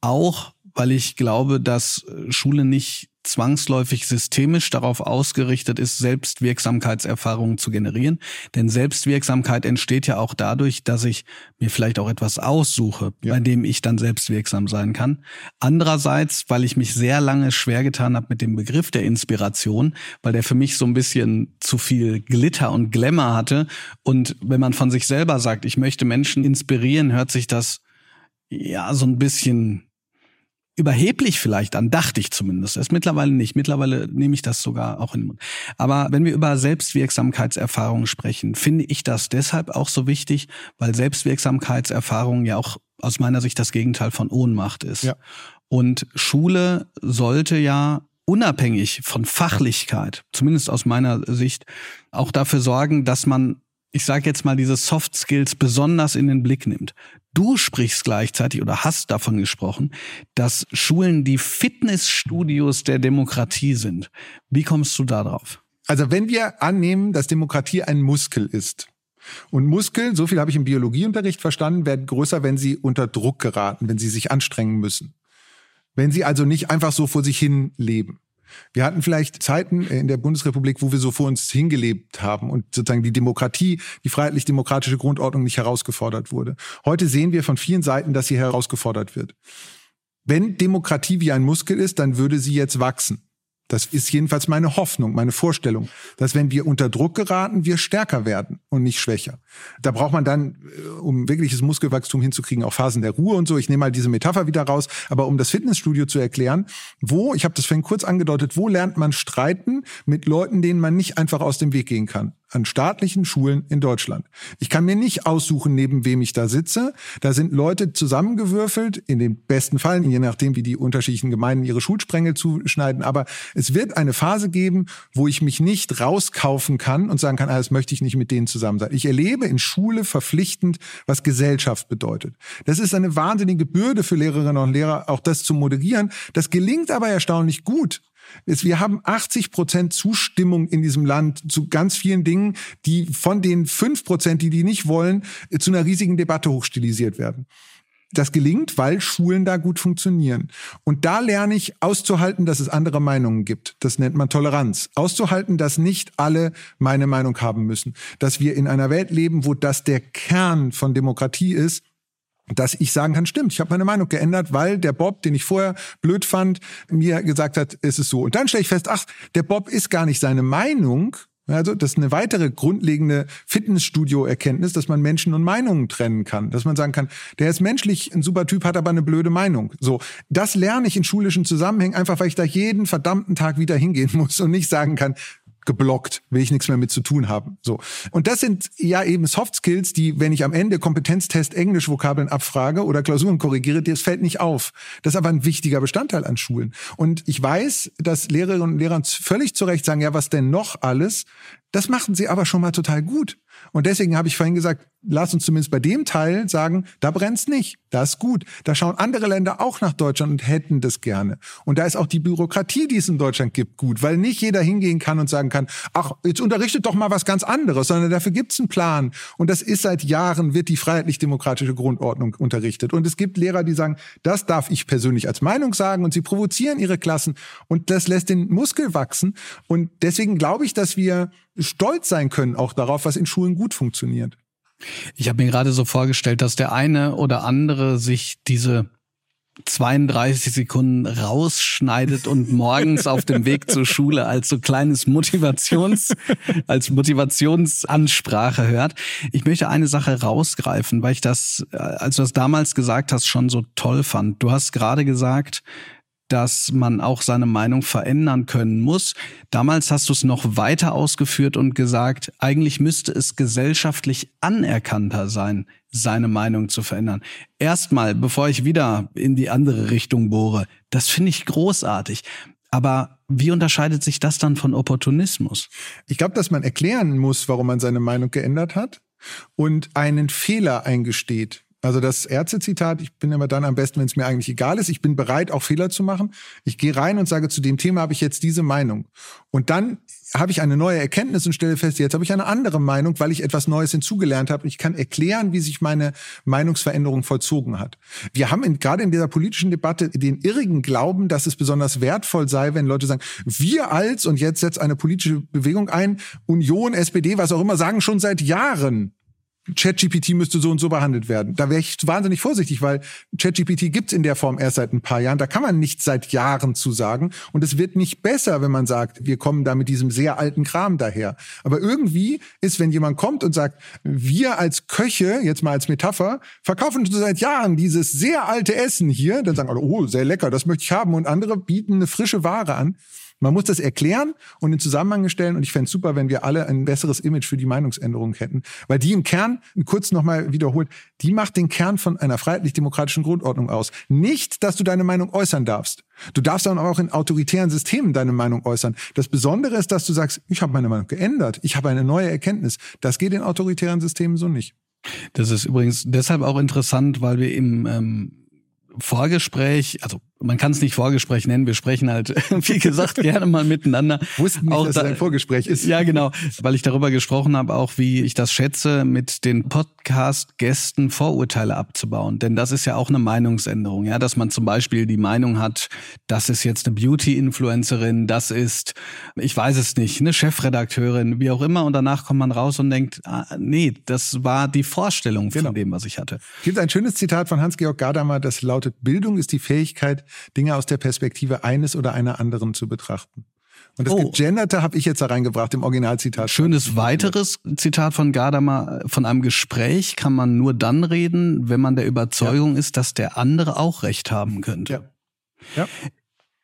auch weil ich glaube, dass Schule nicht zwangsläufig systemisch darauf ausgerichtet ist, Selbstwirksamkeitserfahrungen zu generieren. Denn Selbstwirksamkeit entsteht ja auch dadurch, dass ich mir vielleicht auch etwas aussuche, ja. bei dem ich dann selbstwirksam sein kann. Andererseits, weil ich mich sehr lange schwer getan habe mit dem Begriff der Inspiration, weil der für mich so ein bisschen zu viel Glitter und Glamour hatte. Und wenn man von sich selber sagt, ich möchte Menschen inspirieren, hört sich das ja so ein bisschen überheblich vielleicht an, dachte ich zumindest. Das ist mittlerweile nicht. Mittlerweile nehme ich das sogar auch in den Mund. Aber wenn wir über Selbstwirksamkeitserfahrungen sprechen, finde ich das deshalb auch so wichtig, weil Selbstwirksamkeitserfahrung ja auch aus meiner Sicht das Gegenteil von Ohnmacht ist. Ja. Und Schule sollte ja unabhängig von Fachlichkeit, zumindest aus meiner Sicht, auch dafür sorgen, dass man ich sage jetzt mal, diese Soft Skills besonders in den Blick nimmt. Du sprichst gleichzeitig oder hast davon gesprochen, dass Schulen die Fitnessstudios der Demokratie sind. Wie kommst du da drauf? Also wenn wir annehmen, dass Demokratie ein Muskel ist, und Muskeln, so viel habe ich im Biologieunterricht verstanden, werden größer, wenn sie unter Druck geraten, wenn sie sich anstrengen müssen. Wenn sie also nicht einfach so vor sich hin leben. Wir hatten vielleicht Zeiten in der Bundesrepublik, wo wir so vor uns hingelebt haben und sozusagen die Demokratie, die freiheitlich-demokratische Grundordnung nicht herausgefordert wurde. Heute sehen wir von vielen Seiten, dass sie herausgefordert wird. Wenn Demokratie wie ein Muskel ist, dann würde sie jetzt wachsen. Das ist jedenfalls meine Hoffnung, meine Vorstellung, dass wenn wir unter Druck geraten, wir stärker werden und nicht schwächer. Da braucht man dann, äh, um wirkliches Muskelwachstum hinzukriegen, auch Phasen der Ruhe und so. Ich nehme mal diese Metapher wieder raus, aber um das Fitnessstudio zu erklären, wo, ich habe das vorhin kurz angedeutet, wo lernt man streiten mit Leuten, denen man nicht einfach aus dem Weg gehen kann? An staatlichen Schulen in Deutschland. Ich kann mir nicht aussuchen, neben wem ich da sitze. Da sind Leute zusammengewürfelt, in den besten Fällen, je nachdem, wie die unterschiedlichen Gemeinden ihre Schulsprengel zuschneiden. Aber es wird eine Phase geben, wo ich mich nicht rauskaufen kann und sagen kann, ah, das möchte ich nicht mit denen zusammen sein. Ich erlebe in Schule verpflichtend, was Gesellschaft bedeutet. Das ist eine wahnsinnige Bürde für Lehrerinnen und Lehrer, auch das zu moderieren. Das gelingt aber erstaunlich gut wir haben 80 Prozent Zustimmung in diesem Land zu ganz vielen Dingen, die von den fünf Prozent, die die nicht wollen, zu einer riesigen Debatte hochstilisiert werden. das gelingt, weil Schulen da gut funktionieren. Und da lerne ich auszuhalten, dass es andere Meinungen gibt. Das nennt man Toleranz. Auszuhalten, dass nicht alle meine Meinung haben müssen. Dass wir in einer Welt leben, wo das der Kern von Demokratie ist, dass ich sagen kann, stimmt, ich habe meine Meinung geändert, weil der Bob, den ich vorher blöd fand, mir gesagt hat, es ist so. Und dann stelle ich fest, ach, der Bob ist gar nicht seine Meinung, also das ist eine weitere grundlegende Fitnessstudio-Erkenntnis, dass man Menschen und Meinungen trennen kann. Dass man sagen kann, der ist menschlich ein super Typ, hat aber eine blöde Meinung. So, das lerne ich in schulischen Zusammenhängen, einfach weil ich da jeden verdammten Tag wieder hingehen muss und nicht sagen kann, geblockt, will ich nichts mehr mit zu tun haben. So. Und das sind ja eben Soft Skills, die, wenn ich am Ende Kompetenztest Englisch Vokabeln abfrage oder Klausuren korrigiere, das fällt nicht auf. Das ist aber ein wichtiger Bestandteil an Schulen. Und ich weiß, dass Lehrerinnen und Lehrer völlig zu Recht sagen, ja, was denn noch alles? Das machen sie aber schon mal total gut. Und deswegen habe ich vorhin gesagt, lass uns zumindest bei dem Teil sagen, da brennt's nicht. Das ist gut. Da schauen andere Länder auch nach Deutschland und hätten das gerne. Und da ist auch die Bürokratie, die es in Deutschland gibt, gut, weil nicht jeder hingehen kann und sagen kann, ach, jetzt unterrichtet doch mal was ganz anderes, sondern dafür gibt's einen Plan. Und das ist seit Jahren, wird die freiheitlich-demokratische Grundordnung unterrichtet. Und es gibt Lehrer, die sagen, das darf ich persönlich als Meinung sagen und sie provozieren ihre Klassen und das lässt den Muskel wachsen. Und deswegen glaube ich, dass wir stolz sein können auch darauf, was in Schulen gut funktioniert. Ich habe mir gerade so vorgestellt, dass der eine oder andere sich diese 32 Sekunden rausschneidet und morgens auf dem Weg zur Schule als so kleines Motivations, als Motivationsansprache hört. Ich möchte eine Sache rausgreifen, weil ich das, äh, als du das damals gesagt hast, schon so toll fand. Du hast gerade gesagt, dass man auch seine Meinung verändern können muss. Damals hast du es noch weiter ausgeführt und gesagt, eigentlich müsste es gesellschaftlich anerkannter sein, seine Meinung zu verändern. Erstmal, bevor ich wieder in die andere Richtung bohre, das finde ich großartig. Aber wie unterscheidet sich das dann von Opportunismus? Ich glaube, dass man erklären muss, warum man seine Meinung geändert hat und einen Fehler eingesteht. Also das Ärzte-Zitat, ich bin immer dann am besten, wenn es mir eigentlich egal ist. Ich bin bereit, auch Fehler zu machen. Ich gehe rein und sage, zu dem Thema habe ich jetzt diese Meinung. Und dann habe ich eine neue Erkenntnis und stelle fest, jetzt habe ich eine andere Meinung, weil ich etwas Neues hinzugelernt habe. Ich kann erklären, wie sich meine Meinungsveränderung vollzogen hat. Wir haben in, gerade in dieser politischen Debatte den irrigen Glauben, dass es besonders wertvoll sei, wenn Leute sagen, wir als, und jetzt setzt eine politische Bewegung ein, Union, SPD, was auch immer, sagen schon seit Jahren, ChatGPT müsste so und so behandelt werden. Da wäre ich wahnsinnig vorsichtig, weil ChatGPT gibt's in der Form erst seit ein paar Jahren. Da kann man nichts seit Jahren zu sagen. Und es wird nicht besser, wenn man sagt, wir kommen da mit diesem sehr alten Kram daher. Aber irgendwie ist, wenn jemand kommt und sagt, wir als Köche, jetzt mal als Metapher, verkaufen seit Jahren dieses sehr alte Essen hier, dann sagen alle, oh, sehr lecker, das möchte ich haben. Und andere bieten eine frische Ware an. Man muss das erklären und in Zusammenhang stellen. Und ich fände es super, wenn wir alle ein besseres Image für die Meinungsänderung hätten. Weil die im Kern, kurz nochmal wiederholt, die macht den Kern von einer freiheitlich-demokratischen Grundordnung aus. Nicht, dass du deine Meinung äußern darfst. Du darfst dann auch in autoritären Systemen deine Meinung äußern. Das Besondere ist, dass du sagst, ich habe meine Meinung geändert. Ich habe eine neue Erkenntnis. Das geht in autoritären Systemen so nicht. Das ist übrigens deshalb auch interessant, weil wir im ähm, Vorgespräch, also man kann es nicht Vorgespräch nennen, wir sprechen halt, wie gesagt, gerne mal miteinander. Wussten nicht, auch dass da, es ein Vorgespräch ist. Ja, genau, weil ich darüber gesprochen habe, auch wie ich das schätze, mit den Podcast-Gästen Vorurteile abzubauen. Denn das ist ja auch eine Meinungsänderung, ja, dass man zum Beispiel die Meinung hat, das ist jetzt eine Beauty-Influencerin, das ist, ich weiß es nicht, eine Chefredakteurin, wie auch immer, und danach kommt man raus und denkt, ah, nee, das war die Vorstellung genau. von dem, was ich hatte. Gibt ein schönes Zitat von Hans-Georg Gadamer, das lautet, Bildung ist die Fähigkeit, Dinge aus der Perspektive eines oder einer anderen zu betrachten. Und das oh. Gegenderte habe ich jetzt da reingebracht im Originalzitat. Schönes weiteres Zitat von Gadamer. Von einem Gespräch kann man nur dann reden, wenn man der Überzeugung ja. ist, dass der andere auch recht haben könnte. Ja. ja.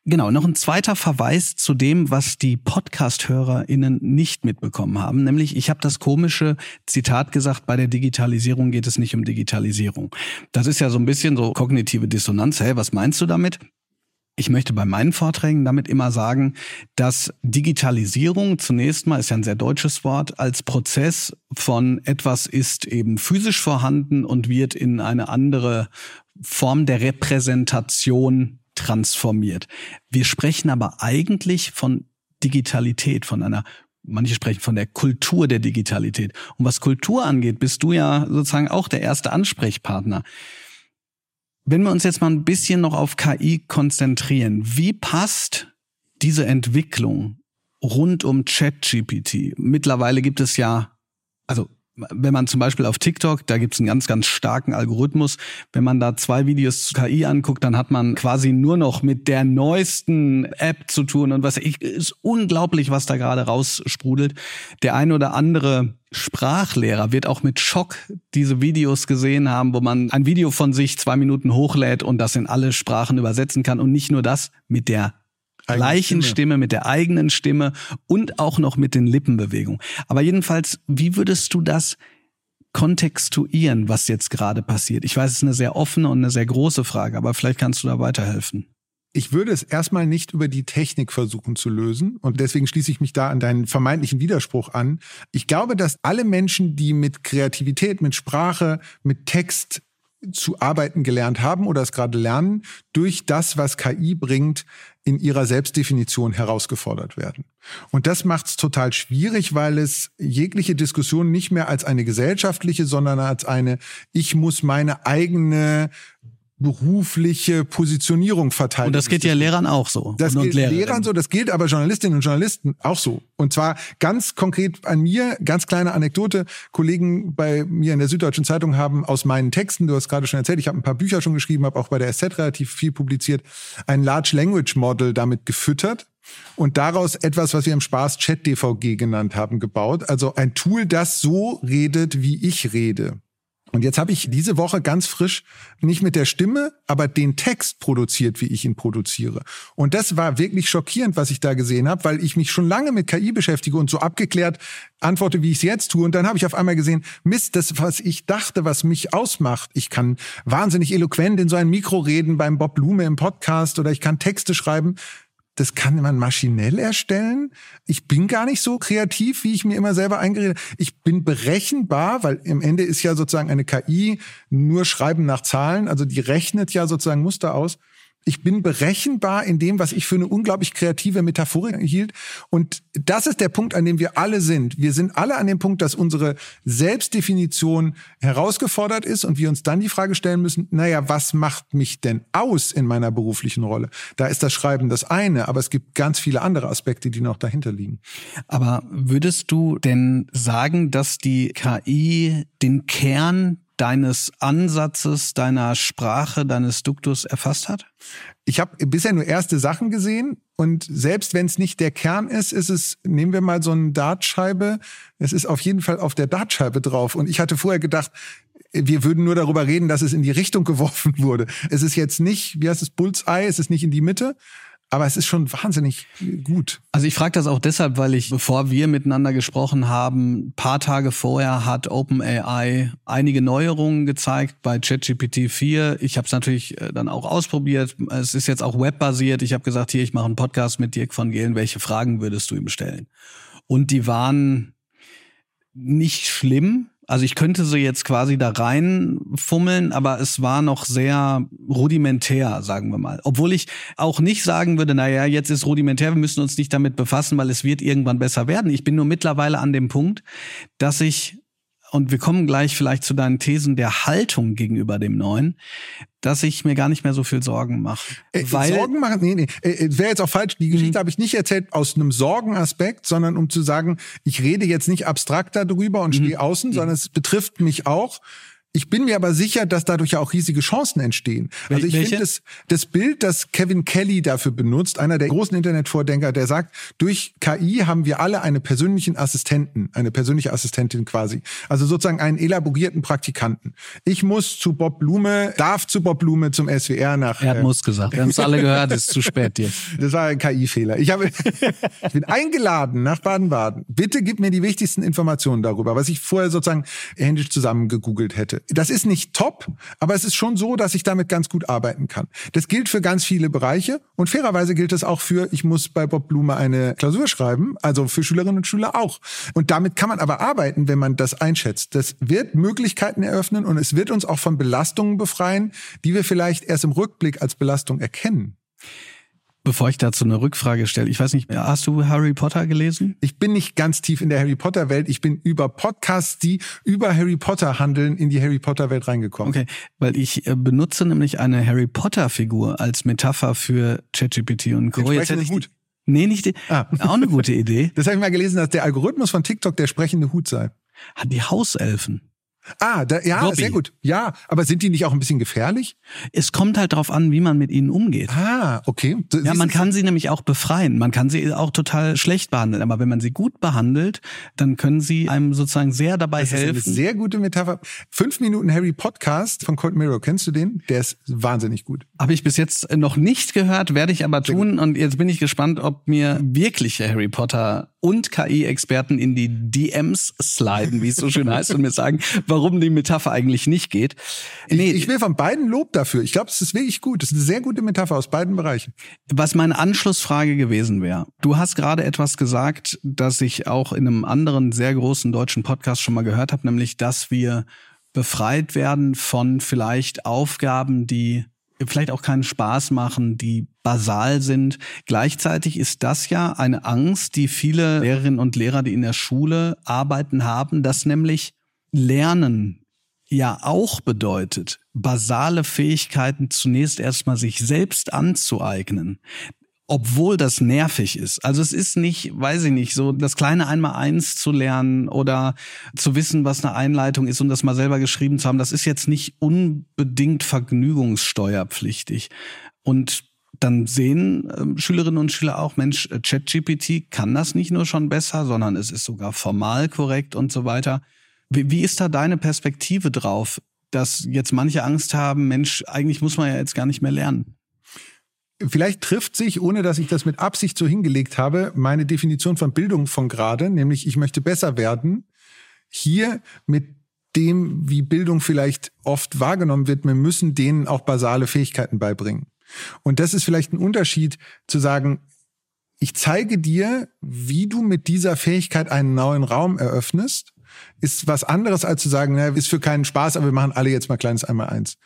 Genau, noch ein zweiter Verweis zu dem, was die Podcast-HörerInnen nicht mitbekommen haben. Nämlich, ich habe das komische Zitat gesagt, bei der Digitalisierung geht es nicht um Digitalisierung. Das ist ja so ein bisschen so kognitive Dissonanz. Hey, was meinst du damit? Ich möchte bei meinen Vorträgen damit immer sagen, dass Digitalisierung zunächst mal, ist ja ein sehr deutsches Wort, als Prozess von etwas ist eben physisch vorhanden und wird in eine andere Form der Repräsentation transformiert. Wir sprechen aber eigentlich von Digitalität, von einer Manche sprechen von der Kultur der Digitalität. Und was Kultur angeht, bist du ja sozusagen auch der erste Ansprechpartner. Wenn wir uns jetzt mal ein bisschen noch auf KI konzentrieren, wie passt diese Entwicklung rund um ChatGPT? Mittlerweile gibt es ja, also wenn man zum Beispiel auf TikTok, da gibt es einen ganz, ganz starken Algorithmus. Wenn man da zwei Videos zu KI anguckt, dann hat man quasi nur noch mit der neuesten App zu tun. Und was ich, ist unglaublich, was da gerade raussprudelt. Der ein oder andere Sprachlehrer wird auch mit Schock diese Videos gesehen haben, wo man ein Video von sich zwei Minuten hochlädt und das in alle Sprachen übersetzen kann. Und nicht nur das, mit der gleichen Stimme. Stimme. mit der eigenen Stimme und auch noch mit den Lippenbewegungen. Aber jedenfalls, wie würdest du das kontextuieren, was jetzt gerade passiert? Ich weiß, es ist eine sehr offene und eine sehr große Frage, aber vielleicht kannst du da weiterhelfen. Ich würde es erstmal nicht über die Technik versuchen zu lösen und deswegen schließe ich mich da an deinen vermeintlichen Widerspruch an. Ich glaube, dass alle Menschen, die mit Kreativität, mit Sprache, mit Text zu arbeiten gelernt haben oder es gerade lernen, durch das, was KI bringt, in ihrer Selbstdefinition herausgefordert werden. Und das macht es total schwierig, weil es jegliche Diskussion nicht mehr als eine gesellschaftliche, sondern als eine, ich muss meine eigene berufliche Positionierung verteilen. Und das geht ja Lehrern auch so. Das gilt Lehrern so, das gilt aber Journalistinnen und Journalisten auch so. Und zwar ganz konkret an mir, ganz kleine Anekdote. Kollegen bei mir in der Süddeutschen Zeitung haben aus meinen Texten, du hast gerade schon erzählt, ich habe ein paar Bücher schon geschrieben, habe auch bei der SZ relativ viel publiziert, ein Large Language Model damit gefüttert und daraus etwas, was wir im Spaß Chat DVG genannt haben, gebaut. Also ein Tool, das so redet, wie ich rede. Und jetzt habe ich diese Woche ganz frisch nicht mit der Stimme, aber den Text produziert, wie ich ihn produziere. Und das war wirklich schockierend, was ich da gesehen habe, weil ich mich schon lange mit KI beschäftige und so abgeklärt antworte, wie ich es jetzt tue. Und dann habe ich auf einmal gesehen, Mist, das, was ich dachte, was mich ausmacht. Ich kann wahnsinnig eloquent in so ein Mikro reden beim Bob Blume im Podcast oder ich kann Texte schreiben das kann man maschinell erstellen. Ich bin gar nicht so kreativ, wie ich mir immer selber eingeredet. Ich bin berechenbar, weil im Ende ist ja sozusagen eine KI nur Schreiben nach Zahlen. Also die rechnet ja sozusagen Muster aus ich bin berechenbar in dem, was ich für eine unglaublich kreative Metaphorik hielt. Und das ist der Punkt, an dem wir alle sind. Wir sind alle an dem Punkt, dass unsere Selbstdefinition herausgefordert ist und wir uns dann die Frage stellen müssen, naja, was macht mich denn aus in meiner beruflichen Rolle? Da ist das Schreiben das eine, aber es gibt ganz viele andere Aspekte, die noch dahinter liegen. Aber würdest du denn sagen, dass die KI den Kern deines Ansatzes, deiner Sprache, deines Duktus erfasst hat? Ich habe bisher nur erste Sachen gesehen und selbst wenn es nicht der Kern ist, ist es, nehmen wir mal so eine Dartscheibe, es ist auf jeden Fall auf der Dartscheibe drauf. Und ich hatte vorher gedacht, wir würden nur darüber reden, dass es in die Richtung geworfen wurde. Es ist jetzt nicht, wie heißt es, Bullseye, es ist nicht in die Mitte, aber es ist schon wahnsinnig gut. Also ich frage das auch deshalb, weil ich, bevor wir miteinander gesprochen haben, paar Tage vorher hat OpenAI einige Neuerungen gezeigt bei ChatGPT 4. Ich habe es natürlich äh, dann auch ausprobiert. Es ist jetzt auch webbasiert. Ich habe gesagt, hier, ich mache einen Podcast mit Dirk von Gehlen. Welche Fragen würdest du ihm stellen? Und die waren nicht schlimm, also ich könnte sie jetzt quasi da reinfummeln, aber es war noch sehr rudimentär, sagen wir mal. Obwohl ich auch nicht sagen würde, naja, jetzt ist rudimentär, wir müssen uns nicht damit befassen, weil es wird irgendwann besser werden. Ich bin nur mittlerweile an dem Punkt, dass ich und wir kommen gleich vielleicht zu deinen Thesen der Haltung gegenüber dem Neuen, dass ich mir gar nicht mehr so viel Sorgen mache. Äh, weil Sorgen machen? Nee, nee. Äh, Wäre jetzt auch falsch. Die Geschichte mhm. habe ich nicht erzählt aus einem Sorgenaspekt, sondern um zu sagen, ich rede jetzt nicht abstrakt darüber und mhm. stehe außen, mhm. sondern es betrifft mich auch. Ich bin mir aber sicher, dass dadurch ja auch riesige Chancen entstehen. Also ich finde das, das Bild, das Kevin Kelly dafür benutzt, einer der großen Internetvordenker, der sagt, durch KI haben wir alle einen persönlichen Assistenten, eine persönliche Assistentin quasi. Also sozusagen einen elaborierten Praktikanten. Ich muss zu Bob Blume, darf zu Bob Blume zum SWR nach. Er hat äh, muss gesagt. Wir haben es alle gehört, es ist zu spät jetzt. Das war ein KI-Fehler. Ich habe, ich bin eingeladen nach Baden-Baden. Bitte gib mir die wichtigsten Informationen darüber, was ich vorher sozusagen händisch zusammengegoogelt hätte. Das ist nicht top, aber es ist schon so, dass ich damit ganz gut arbeiten kann. Das gilt für ganz viele Bereiche und fairerweise gilt es auch für, ich muss bei Bob Blume eine Klausur schreiben, also für Schülerinnen und Schüler auch. Und damit kann man aber arbeiten, wenn man das einschätzt. Das wird Möglichkeiten eröffnen und es wird uns auch von Belastungen befreien, die wir vielleicht erst im Rückblick als Belastung erkennen. Bevor ich dazu eine Rückfrage stelle, ich weiß nicht, hast du Harry Potter gelesen? Ich bin nicht ganz tief in der Harry Potter Welt. Ich bin über Podcasts, die über Harry Potter handeln, in die Harry Potter Welt reingekommen. Okay, weil ich äh, benutze nämlich eine Harry Potter Figur als Metapher für ChatGPT und Co. Jetzt hätte ich Hut. Nee, nicht die, ah. auch eine gute Idee. Das habe ich mal gelesen, dass der Algorithmus von TikTok der sprechende Hut sei. Hat die Hauselfen. Ah, da, ja, Dobby. sehr gut. Ja, aber sind die nicht auch ein bisschen gefährlich? Es kommt halt darauf an, wie man mit ihnen umgeht. Ah, okay. Das ja, man kann sie nämlich auch befreien. Man kann sie auch total schlecht behandeln. Aber wenn man sie gut behandelt, dann können sie einem sozusagen sehr dabei das helfen. Ist eine sehr gute Metapher. Fünf Minuten Harry Podcast von Cold Mirror. Kennst du den? Der ist wahnsinnig gut. Habe ich bis jetzt noch nicht gehört, werde ich aber tun. Und jetzt bin ich gespannt, ob mir wirkliche Harry Potter und KI-Experten in die DMs sliden, wie es so schön heißt, und mir sagen, warum die Metapher eigentlich nicht geht. Nee, ich, ich will von beiden Lob dafür. Ich glaube, es ist wirklich gut. Es ist eine sehr gute Metapher aus beiden Bereichen. Was meine Anschlussfrage gewesen wäre, du hast gerade etwas gesagt, das ich auch in einem anderen sehr großen deutschen Podcast schon mal gehört habe, nämlich, dass wir befreit werden von vielleicht Aufgaben, die vielleicht auch keinen Spaß machen, die basal sind. Gleichzeitig ist das ja eine Angst, die viele Lehrerinnen und Lehrer, die in der Schule arbeiten, haben, dass nämlich Lernen ja auch bedeutet, basale Fähigkeiten zunächst erstmal sich selbst anzueignen obwohl das nervig ist. Also es ist nicht, weiß ich nicht, so das kleine Einmal-Eins zu lernen oder zu wissen, was eine Einleitung ist und das mal selber geschrieben zu haben, das ist jetzt nicht unbedingt vergnügungssteuerpflichtig. Und dann sehen äh, Schülerinnen und Schüler auch, Mensch, äh, ChatGPT kann das nicht nur schon besser, sondern es ist sogar formal korrekt und so weiter. Wie, wie ist da deine Perspektive drauf, dass jetzt manche Angst haben, Mensch, eigentlich muss man ja jetzt gar nicht mehr lernen? Vielleicht trifft sich, ohne dass ich das mit Absicht so hingelegt habe, meine Definition von Bildung von gerade, nämlich ich möchte besser werden, hier mit dem, wie Bildung vielleicht oft wahrgenommen wird, wir müssen denen auch basale Fähigkeiten beibringen. Und das ist vielleicht ein Unterschied zu sagen, ich zeige dir, wie du mit dieser Fähigkeit einen neuen Raum eröffnest ist was anderes als zu sagen, naja, ist für keinen Spaß, aber wir machen alle jetzt mal kleines einmal eins.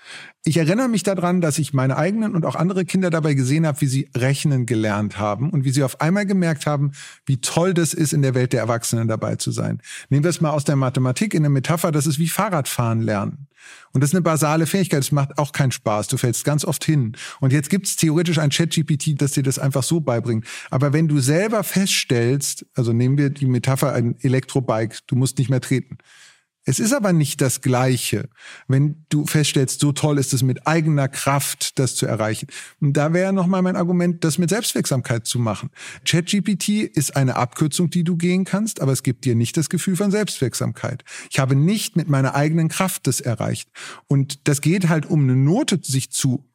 Ich erinnere mich daran, dass ich meine eigenen und auch andere Kinder dabei gesehen habe, wie sie rechnen gelernt haben und wie sie auf einmal gemerkt haben, wie toll das ist, in der Welt der Erwachsenen dabei zu sein. Nehmen wir es mal aus der Mathematik in der Metapher, das ist wie Fahrradfahren lernen. Und das ist eine basale Fähigkeit, das macht auch keinen Spaß. Du fällst ganz oft hin. Und jetzt gibt es theoretisch ein Chat-GPT, das dir das einfach so beibringt. Aber wenn du selber feststellst, also nehmen wir die Metapher ein Elektrobike, du musst nicht mehr treten. Es ist aber nicht das Gleiche, wenn du feststellst, so toll ist es mit eigener Kraft, das zu erreichen. Und da wäre nochmal mein Argument, das mit Selbstwirksamkeit zu machen. ChatGPT ist eine Abkürzung, die du gehen kannst, aber es gibt dir nicht das Gefühl von Selbstwirksamkeit. Ich habe nicht mit meiner eigenen Kraft das erreicht. Und das geht halt um eine Note sich zu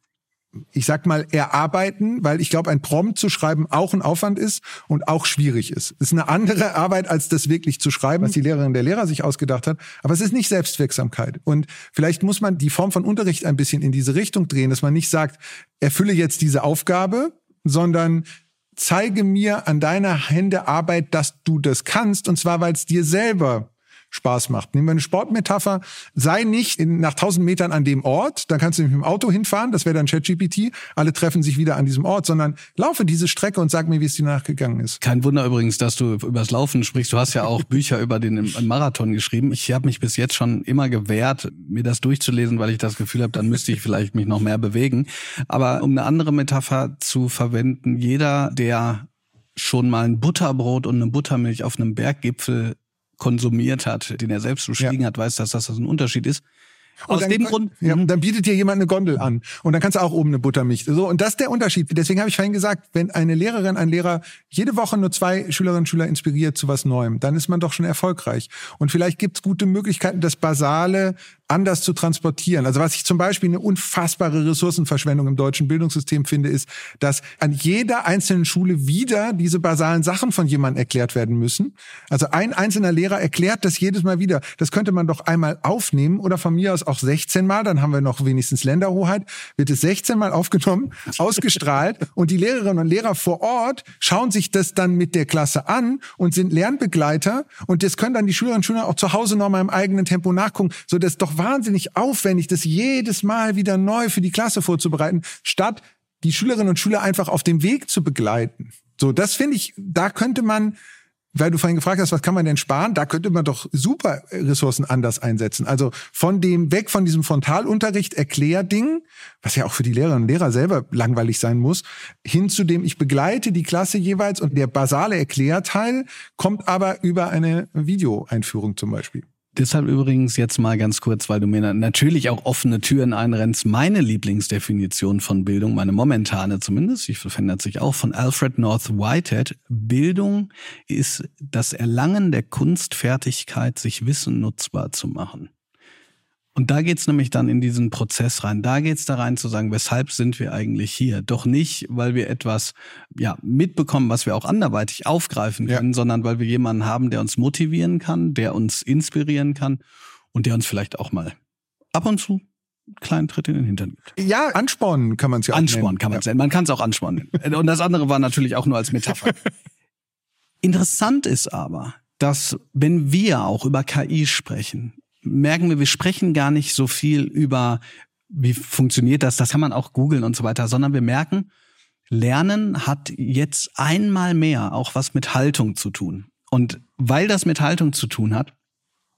ich sag mal, erarbeiten, weil ich glaube, ein Prompt zu schreiben auch ein Aufwand ist und auch schwierig ist. Es ist eine andere Arbeit, als das wirklich zu schreiben, was die Lehrerin der Lehrer sich ausgedacht hat. Aber es ist nicht Selbstwirksamkeit. Und vielleicht muss man die Form von Unterricht ein bisschen in diese Richtung drehen, dass man nicht sagt, erfülle jetzt diese Aufgabe, sondern zeige mir an deiner Hände Arbeit, dass du das kannst, und zwar, weil es dir selber Spaß macht. Nehmen wir eine Sportmetapher. Sei nicht in, nach 1000 Metern an dem Ort, dann kannst du mit dem Auto hinfahren, das wäre dann ChatGPT. Alle treffen sich wieder an diesem Ort, sondern laufe diese Strecke und sag mir, wie es dir nachgegangen ist. Kein Wunder übrigens, dass du über das Laufen sprichst. Du hast ja auch Bücher über den Marathon geschrieben. Ich habe mich bis jetzt schon immer gewehrt, mir das durchzulesen, weil ich das Gefühl habe, dann müsste ich vielleicht mich noch mehr bewegen. Aber um eine andere Metapher zu verwenden, jeder, der schon mal ein Butterbrot und eine Buttermilch auf einem Berggipfel konsumiert hat, den er selbst bestiegen ja. hat, weiß, dass das ein Unterschied ist. Aus dem Grund. Ja, mhm. dann bietet dir jemand eine Gondel an. Und dann kannst du auch oben eine Buttermilch. So, und das ist der Unterschied. Deswegen habe ich vorhin gesagt, wenn eine Lehrerin, ein Lehrer jede Woche nur zwei Schülerinnen und Schüler inspiriert zu was Neuem, dann ist man doch schon erfolgreich. Und vielleicht gibt es gute Möglichkeiten, das Basale anders zu transportieren. Also was ich zum Beispiel eine unfassbare Ressourcenverschwendung im deutschen Bildungssystem finde, ist, dass an jeder einzelnen Schule wieder diese basalen Sachen von jemandem erklärt werden müssen. Also ein einzelner Lehrer erklärt das jedes Mal wieder. Das könnte man doch einmal aufnehmen oder von mir aus auch 16 Mal, dann haben wir noch wenigstens Länderhoheit, wird es 16 Mal aufgenommen, ausgestrahlt und die Lehrerinnen und Lehrer vor Ort schauen sich das dann mit der Klasse an und sind Lernbegleiter und das können dann die Schülerinnen und Schüler auch zu Hause noch mal im eigenen Tempo nachgucken, so dass doch wahnsinnig aufwendig, das jedes Mal wieder neu für die Klasse vorzubereiten, statt die Schülerinnen und Schüler einfach auf dem Weg zu begleiten. So, das finde ich, da könnte man weil du vorhin gefragt hast, was kann man denn sparen? Da könnte man doch super Ressourcen anders einsetzen. Also von dem weg von diesem Frontalunterricht Erklärding, was ja auch für die Lehrerinnen und Lehrer selber langweilig sein muss, hin zu dem ich begleite die Klasse jeweils und der basale Erklärteil kommt aber über eine Videoeinführung zum Beispiel. Deshalb übrigens jetzt mal ganz kurz, weil du mir natürlich auch offene Türen einrennst, meine Lieblingsdefinition von Bildung, meine momentane zumindest, die verändert sich auch von Alfred North Whitehead. Bildung ist das Erlangen der Kunstfertigkeit, sich Wissen nutzbar zu machen. Und da geht's nämlich dann in diesen Prozess rein. Da geht's da rein zu sagen, weshalb sind wir eigentlich hier? Doch nicht, weil wir etwas ja, mitbekommen, was wir auch anderweitig aufgreifen können, ja. sondern weil wir jemanden haben, der uns motivieren kann, der uns inspirieren kann und der uns vielleicht auch mal ab und zu einen kleinen Tritt in den Hintern gibt. Ja, anspornen kann man es ja auch Anspornen nennen. kann man es ja. nennen. Man kann es auch anspornen. und das andere war natürlich auch nur als Metapher. Interessant ist aber, dass wenn wir auch über KI sprechen, merken wir, wir sprechen gar nicht so viel über, wie funktioniert das, das kann man auch googeln und so weiter, sondern wir merken, Lernen hat jetzt einmal mehr auch was mit Haltung zu tun. Und weil das mit Haltung zu tun hat,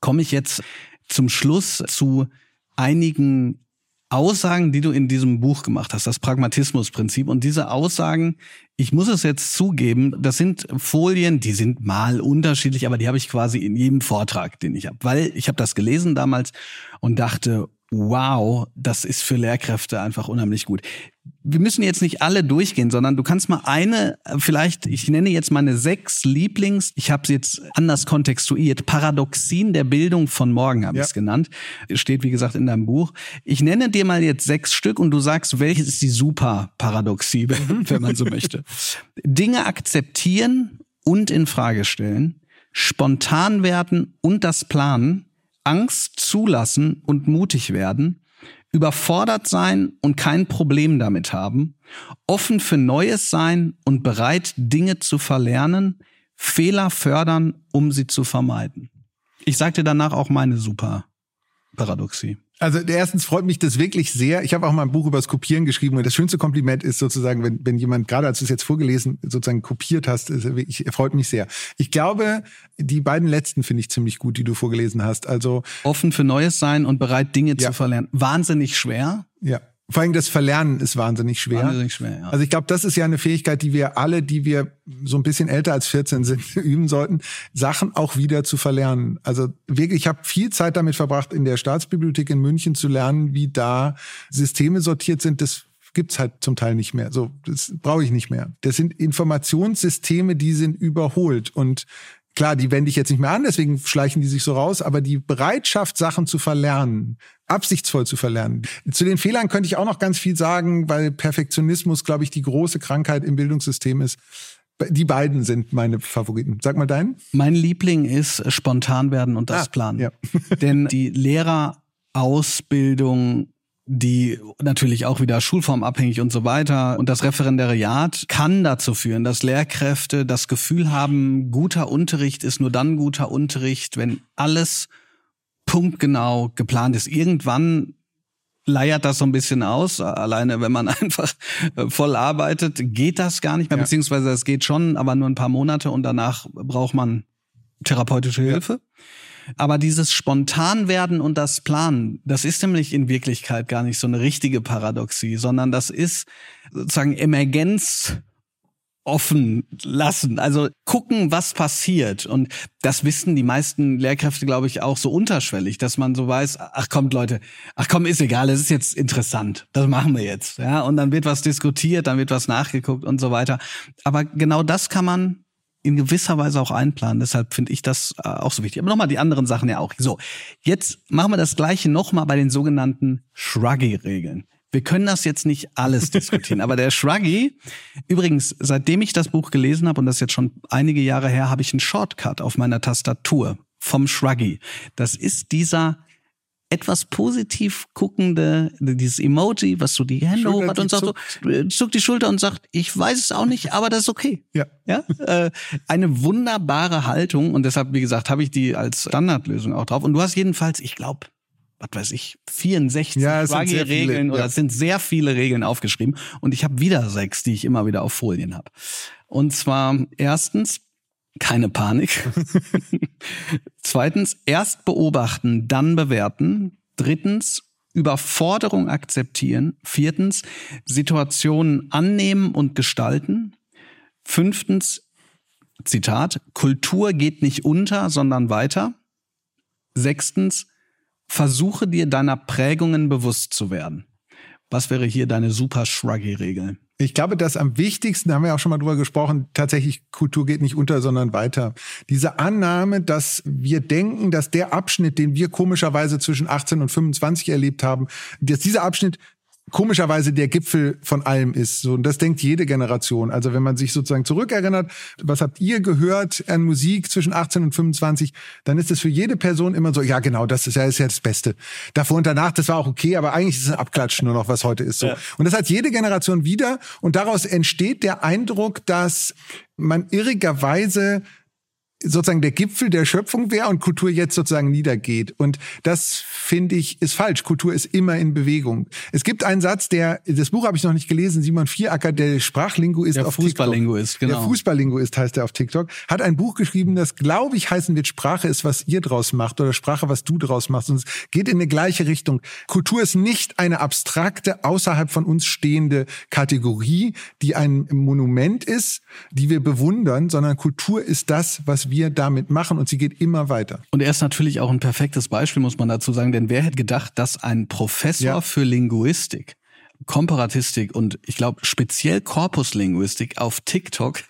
komme ich jetzt zum Schluss zu einigen Aussagen, die du in diesem Buch gemacht hast, das Pragmatismusprinzip. Und diese Aussagen, ich muss es jetzt zugeben, das sind Folien, die sind mal unterschiedlich, aber die habe ich quasi in jedem Vortrag, den ich habe. Weil ich habe das gelesen damals und dachte, wow, das ist für Lehrkräfte einfach unheimlich gut. Wir müssen jetzt nicht alle durchgehen, sondern du kannst mal eine, vielleicht, ich nenne jetzt meine sechs Lieblings, ich habe sie jetzt anders kontextuiert, Paradoxien der Bildung von morgen habe ja. ich es genannt. Steht, wie gesagt, in deinem Buch. Ich nenne dir mal jetzt sechs Stück und du sagst, welches ist die super Paradoxie, wenn man so möchte. Dinge akzeptieren und in Frage stellen, spontan werden und das planen, Angst zulassen und mutig werden, überfordert sein und kein Problem damit haben, offen für Neues sein und bereit, Dinge zu verlernen, Fehler fördern, um sie zu vermeiden. Ich sagte danach auch meine super Paradoxie. Also erstens freut mich das wirklich sehr. Ich habe auch mal ein Buch über das Kopieren geschrieben und das schönste Kompliment ist sozusagen, wenn, wenn jemand, gerade als du es jetzt vorgelesen, sozusagen kopiert hast, ist, ich, freut mich sehr. Ich glaube, die beiden letzten finde ich ziemlich gut, die du vorgelesen hast. Also offen für Neues sein und bereit, Dinge ja. zu verlernen. Wahnsinnig schwer. Ja. Vor allem das Verlernen ist wahnsinnig schwer. Wahnsinnig schwer, ja. Also ich glaube, das ist ja eine Fähigkeit, die wir alle, die wir so ein bisschen älter als 14 sind, üben sollten, Sachen auch wieder zu verlernen. Also wirklich, ich habe viel Zeit damit verbracht, in der Staatsbibliothek in München zu lernen, wie da Systeme sortiert sind. Das gibt's halt zum Teil nicht mehr. So, das brauche ich nicht mehr. Das sind Informationssysteme, die sind überholt und Klar, die wende ich jetzt nicht mehr an, deswegen schleichen die sich so raus, aber die Bereitschaft, Sachen zu verlernen, absichtsvoll zu verlernen. Zu den Fehlern könnte ich auch noch ganz viel sagen, weil Perfektionismus, glaube ich, die große Krankheit im Bildungssystem ist. Die beiden sind meine Favoriten. Sag mal deinen. Mein Liebling ist spontan werden und das ah, Planen. Ja. Denn die Lehrerausbildung die natürlich auch wieder schulformabhängig und so weiter. Und das Referendariat kann dazu führen, dass Lehrkräfte das Gefühl haben, guter Unterricht ist nur dann guter Unterricht, wenn alles punktgenau geplant ist. Irgendwann leiert das so ein bisschen aus. Alleine, wenn man einfach äh, voll arbeitet, geht das gar nicht mehr, ja. beziehungsweise es geht schon, aber nur ein paar Monate und danach braucht man therapeutische Hilfe. Ja. Aber dieses Spontanwerden und das Planen, das ist nämlich in Wirklichkeit gar nicht so eine richtige Paradoxie, sondern das ist sozusagen Emergenz offen lassen, also gucken, was passiert. Und das wissen die meisten Lehrkräfte, glaube ich, auch so unterschwellig, dass man so weiß, ach kommt Leute, ach komm, ist egal, es ist jetzt interessant, das machen wir jetzt. Ja, und dann wird was diskutiert, dann wird was nachgeguckt und so weiter. Aber genau das kann man in gewisser Weise auch einplanen. Deshalb finde ich das äh, auch so wichtig. Aber nochmal die anderen Sachen ja auch. So, jetzt machen wir das Gleiche nochmal bei den sogenannten Shruggy-Regeln. Wir können das jetzt nicht alles diskutieren, aber der Shruggy, übrigens, seitdem ich das Buch gelesen habe, und das ist jetzt schon einige Jahre her, habe ich einen Shortcut auf meiner Tastatur vom Shruggy. Das ist dieser etwas positiv guckende, dieses Emoji, was so die Hände hoch hat und sagt so, äh, zuckt die Schulter und sagt, ich weiß es auch nicht, aber das ist okay. Ja. ja? Äh, eine wunderbare Haltung und deshalb, wie gesagt, habe ich die als Standardlösung auch drauf. Und du hast jedenfalls, ich glaube, was weiß ich, 64 Ja, es sind sehr viele, Regeln oder ja. es sind sehr viele Regeln aufgeschrieben und ich habe wieder sechs, die ich immer wieder auf Folien habe. Und zwar erstens keine Panik. Zweitens erst beobachten, dann bewerten. Drittens Überforderung akzeptieren. Viertens Situationen annehmen und gestalten. Fünftens Zitat, Kultur geht nicht unter, sondern weiter. Sechstens, versuche dir deiner Prägungen bewusst zu werden. Was wäre hier deine super Shruggy-Regel? Ich glaube, dass am wichtigsten, da haben wir auch schon mal drüber gesprochen, tatsächlich Kultur geht nicht unter, sondern weiter. Diese Annahme, dass wir denken, dass der Abschnitt, den wir komischerweise zwischen 18 und 25 erlebt haben, dass dieser Abschnitt komischerweise der Gipfel von allem ist. So, und das denkt jede Generation. Also wenn man sich sozusagen zurückerinnert, was habt ihr gehört an Musik zwischen 18 und 25, dann ist es für jede Person immer so, ja genau, das ist ja, ist ja das Beste. Davor und danach, das war auch okay, aber eigentlich ist es ein Abklatsch nur noch, was heute ist so. Ja. Und das hat jede Generation wieder und daraus entsteht der Eindruck, dass man irrigerweise sozusagen der Gipfel der Schöpfung wäre und Kultur jetzt sozusagen niedergeht. Und das finde ich ist falsch. Kultur ist immer in Bewegung. Es gibt einen Satz, der, das Buch habe ich noch nicht gelesen, Simon Vieracker, der Sprachlinguist Der auf Fußballlinguist, TikTok. genau. Der Fußballlinguist heißt er auf TikTok, hat ein Buch geschrieben, das glaube ich heißen wird, Sprache ist, was ihr draus macht oder Sprache, was du draus machst. Und es geht in eine gleiche Richtung. Kultur ist nicht eine abstrakte, außerhalb von uns stehende Kategorie, die ein Monument ist, die wir bewundern, sondern Kultur ist das, was wir damit machen und sie geht immer weiter. Und er ist natürlich auch ein perfektes Beispiel, muss man dazu sagen, denn wer hätte gedacht, dass ein Professor Ja. für Linguistik, Komparatistik und ich glaube speziell Korpuslinguistik auf TikTok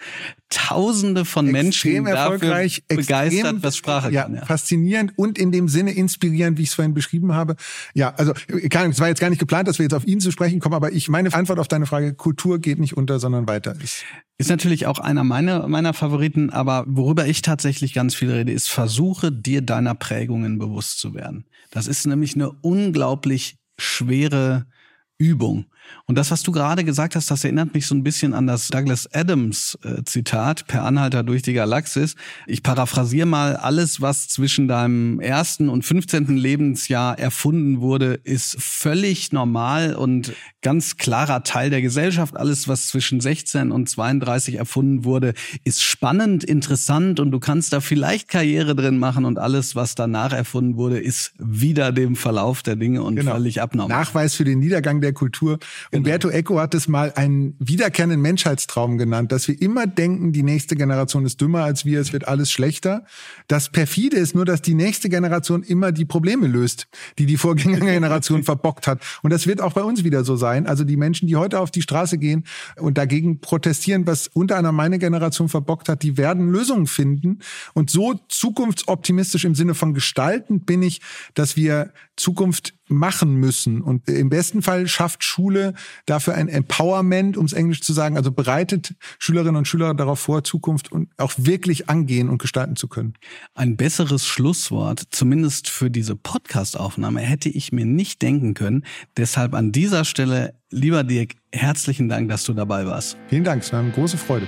Tausende von extrem Menschen erfolgreich, dafür begeistert, extrem, was Sprache ja, kann. Ja. faszinierend und in dem Sinne inspirierend, wie ich es vorhin beschrieben habe. Ja, also Ahnung, es war jetzt gar nicht geplant, dass wir jetzt auf ihn zu sprechen kommen, aber ich meine Antwort auf deine Frage: Kultur geht nicht unter, sondern weiter. Ist Ist natürlich auch einer meiner, meiner Favoriten, aber worüber ich tatsächlich ganz viel rede, ist, versuche dir deiner Prägungen bewusst zu werden. Das ist nämlich eine unglaublich schwere Übung. Und das, was du gerade gesagt hast, das erinnert mich so ein bisschen an das Douglas Adams äh, Zitat per Anhalter durch die Galaxis. Ich paraphrasiere mal, alles, was zwischen deinem ersten und 15. Lebensjahr erfunden wurde, ist völlig normal und ganz klarer Teil der Gesellschaft. Alles, was zwischen 16 und 32 erfunden wurde, ist spannend, interessant und du kannst da vielleicht Karriere drin machen und alles, was danach erfunden wurde, ist wieder dem Verlauf der Dinge und Genau. völlig abnormal. Nachweis für den Niedergang der Kultur. Umberto Eco hat es mal einen wiederkehrenden Menschheitstraum genannt, dass wir immer denken, die nächste Generation ist dümmer als wir, es wird alles schlechter. Das perfide ist nur, dass die nächste Generation immer die Probleme löst, die die Vorgängergeneration verbockt hat. Und das wird auch bei uns wieder so sein. Also die Menschen, die heute auf die Straße gehen und dagegen protestieren, was unter anderem meine Generation verbockt hat, die werden Lösungen finden. Und so zukunftsoptimistisch im Sinne von gestaltend bin ich, dass wir Zukunft machen müssen. Und im besten Fall schafft Schule dafür ein Empowerment, um es Englisch zu sagen, also bereitet Schülerinnen und Schüler darauf vor, Zukunft und auch wirklich angehen und gestalten zu können. Ein besseres Schlusswort, zumindest für diese Podcast-Aufnahme, hätte ich mir nicht denken können. Deshalb an dieser Stelle, lieber Dirk, herzlichen Dank, dass du dabei warst. Vielen Dank, es war eine große Freude.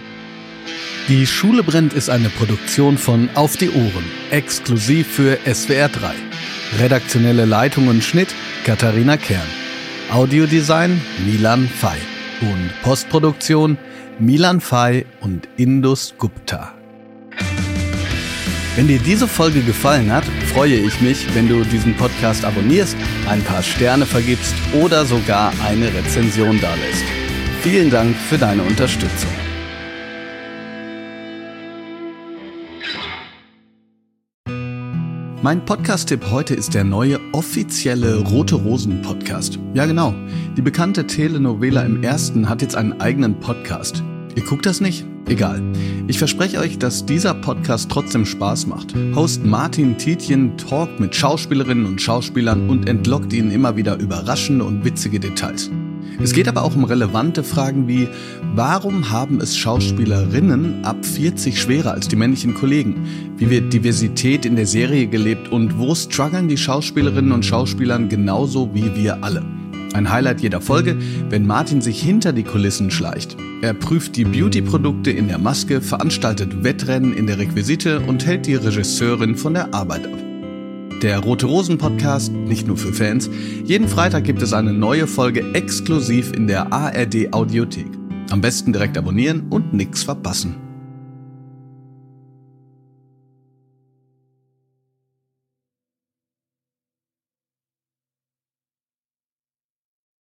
Die Schule brennt ist eine Produktion von Auf die Ohren, exklusiv für SWR 3. Redaktionelle Leitung und Schnitt Katharina Kern. Audiodesign Milan Fay. Und Postproduktion Milan Fay und Indus Gupta. Wenn dir diese Folge gefallen hat, freue ich mich, wenn du diesen Podcast abonnierst, ein paar Sterne vergibst oder sogar eine Rezension dalässt. Vielen Dank für deine Unterstützung. Mein Podcast-Tipp heute ist der neue offizielle Rote Rosen Podcast. Ja genau, die bekannte Telenovela im Ersten hat jetzt einen eigenen Podcast. Ihr guckt das nicht? Egal. Ich verspreche euch, dass dieser Podcast trotzdem Spaß macht. Host Martin Tietjen talkt mit Schauspielerinnen und Schauspielern und entlockt ihnen immer wieder überraschende und witzige Details. Es geht aber auch um relevante Fragen wie, warum haben es Schauspielerinnen ab 40 schwerer als die männlichen Kollegen? Wie wird Diversität in der Serie gelebt und wo strugglen die Schauspielerinnen und Schauspielern genauso wie wir alle? Ein Highlight jeder Folge, wenn Martin sich hinter die Kulissen schleicht. Er prüft die Beauty-Produkte in der Maske, veranstaltet Wettrennen in der Requisite und hält die Regisseurin von der Arbeit ab. Der Rote Rosen Podcast, nicht nur für Fans. Jeden Freitag gibt es eine neue Folge exklusiv in der ARD Audiothek. Am besten direkt abonnieren und nichts verpassen.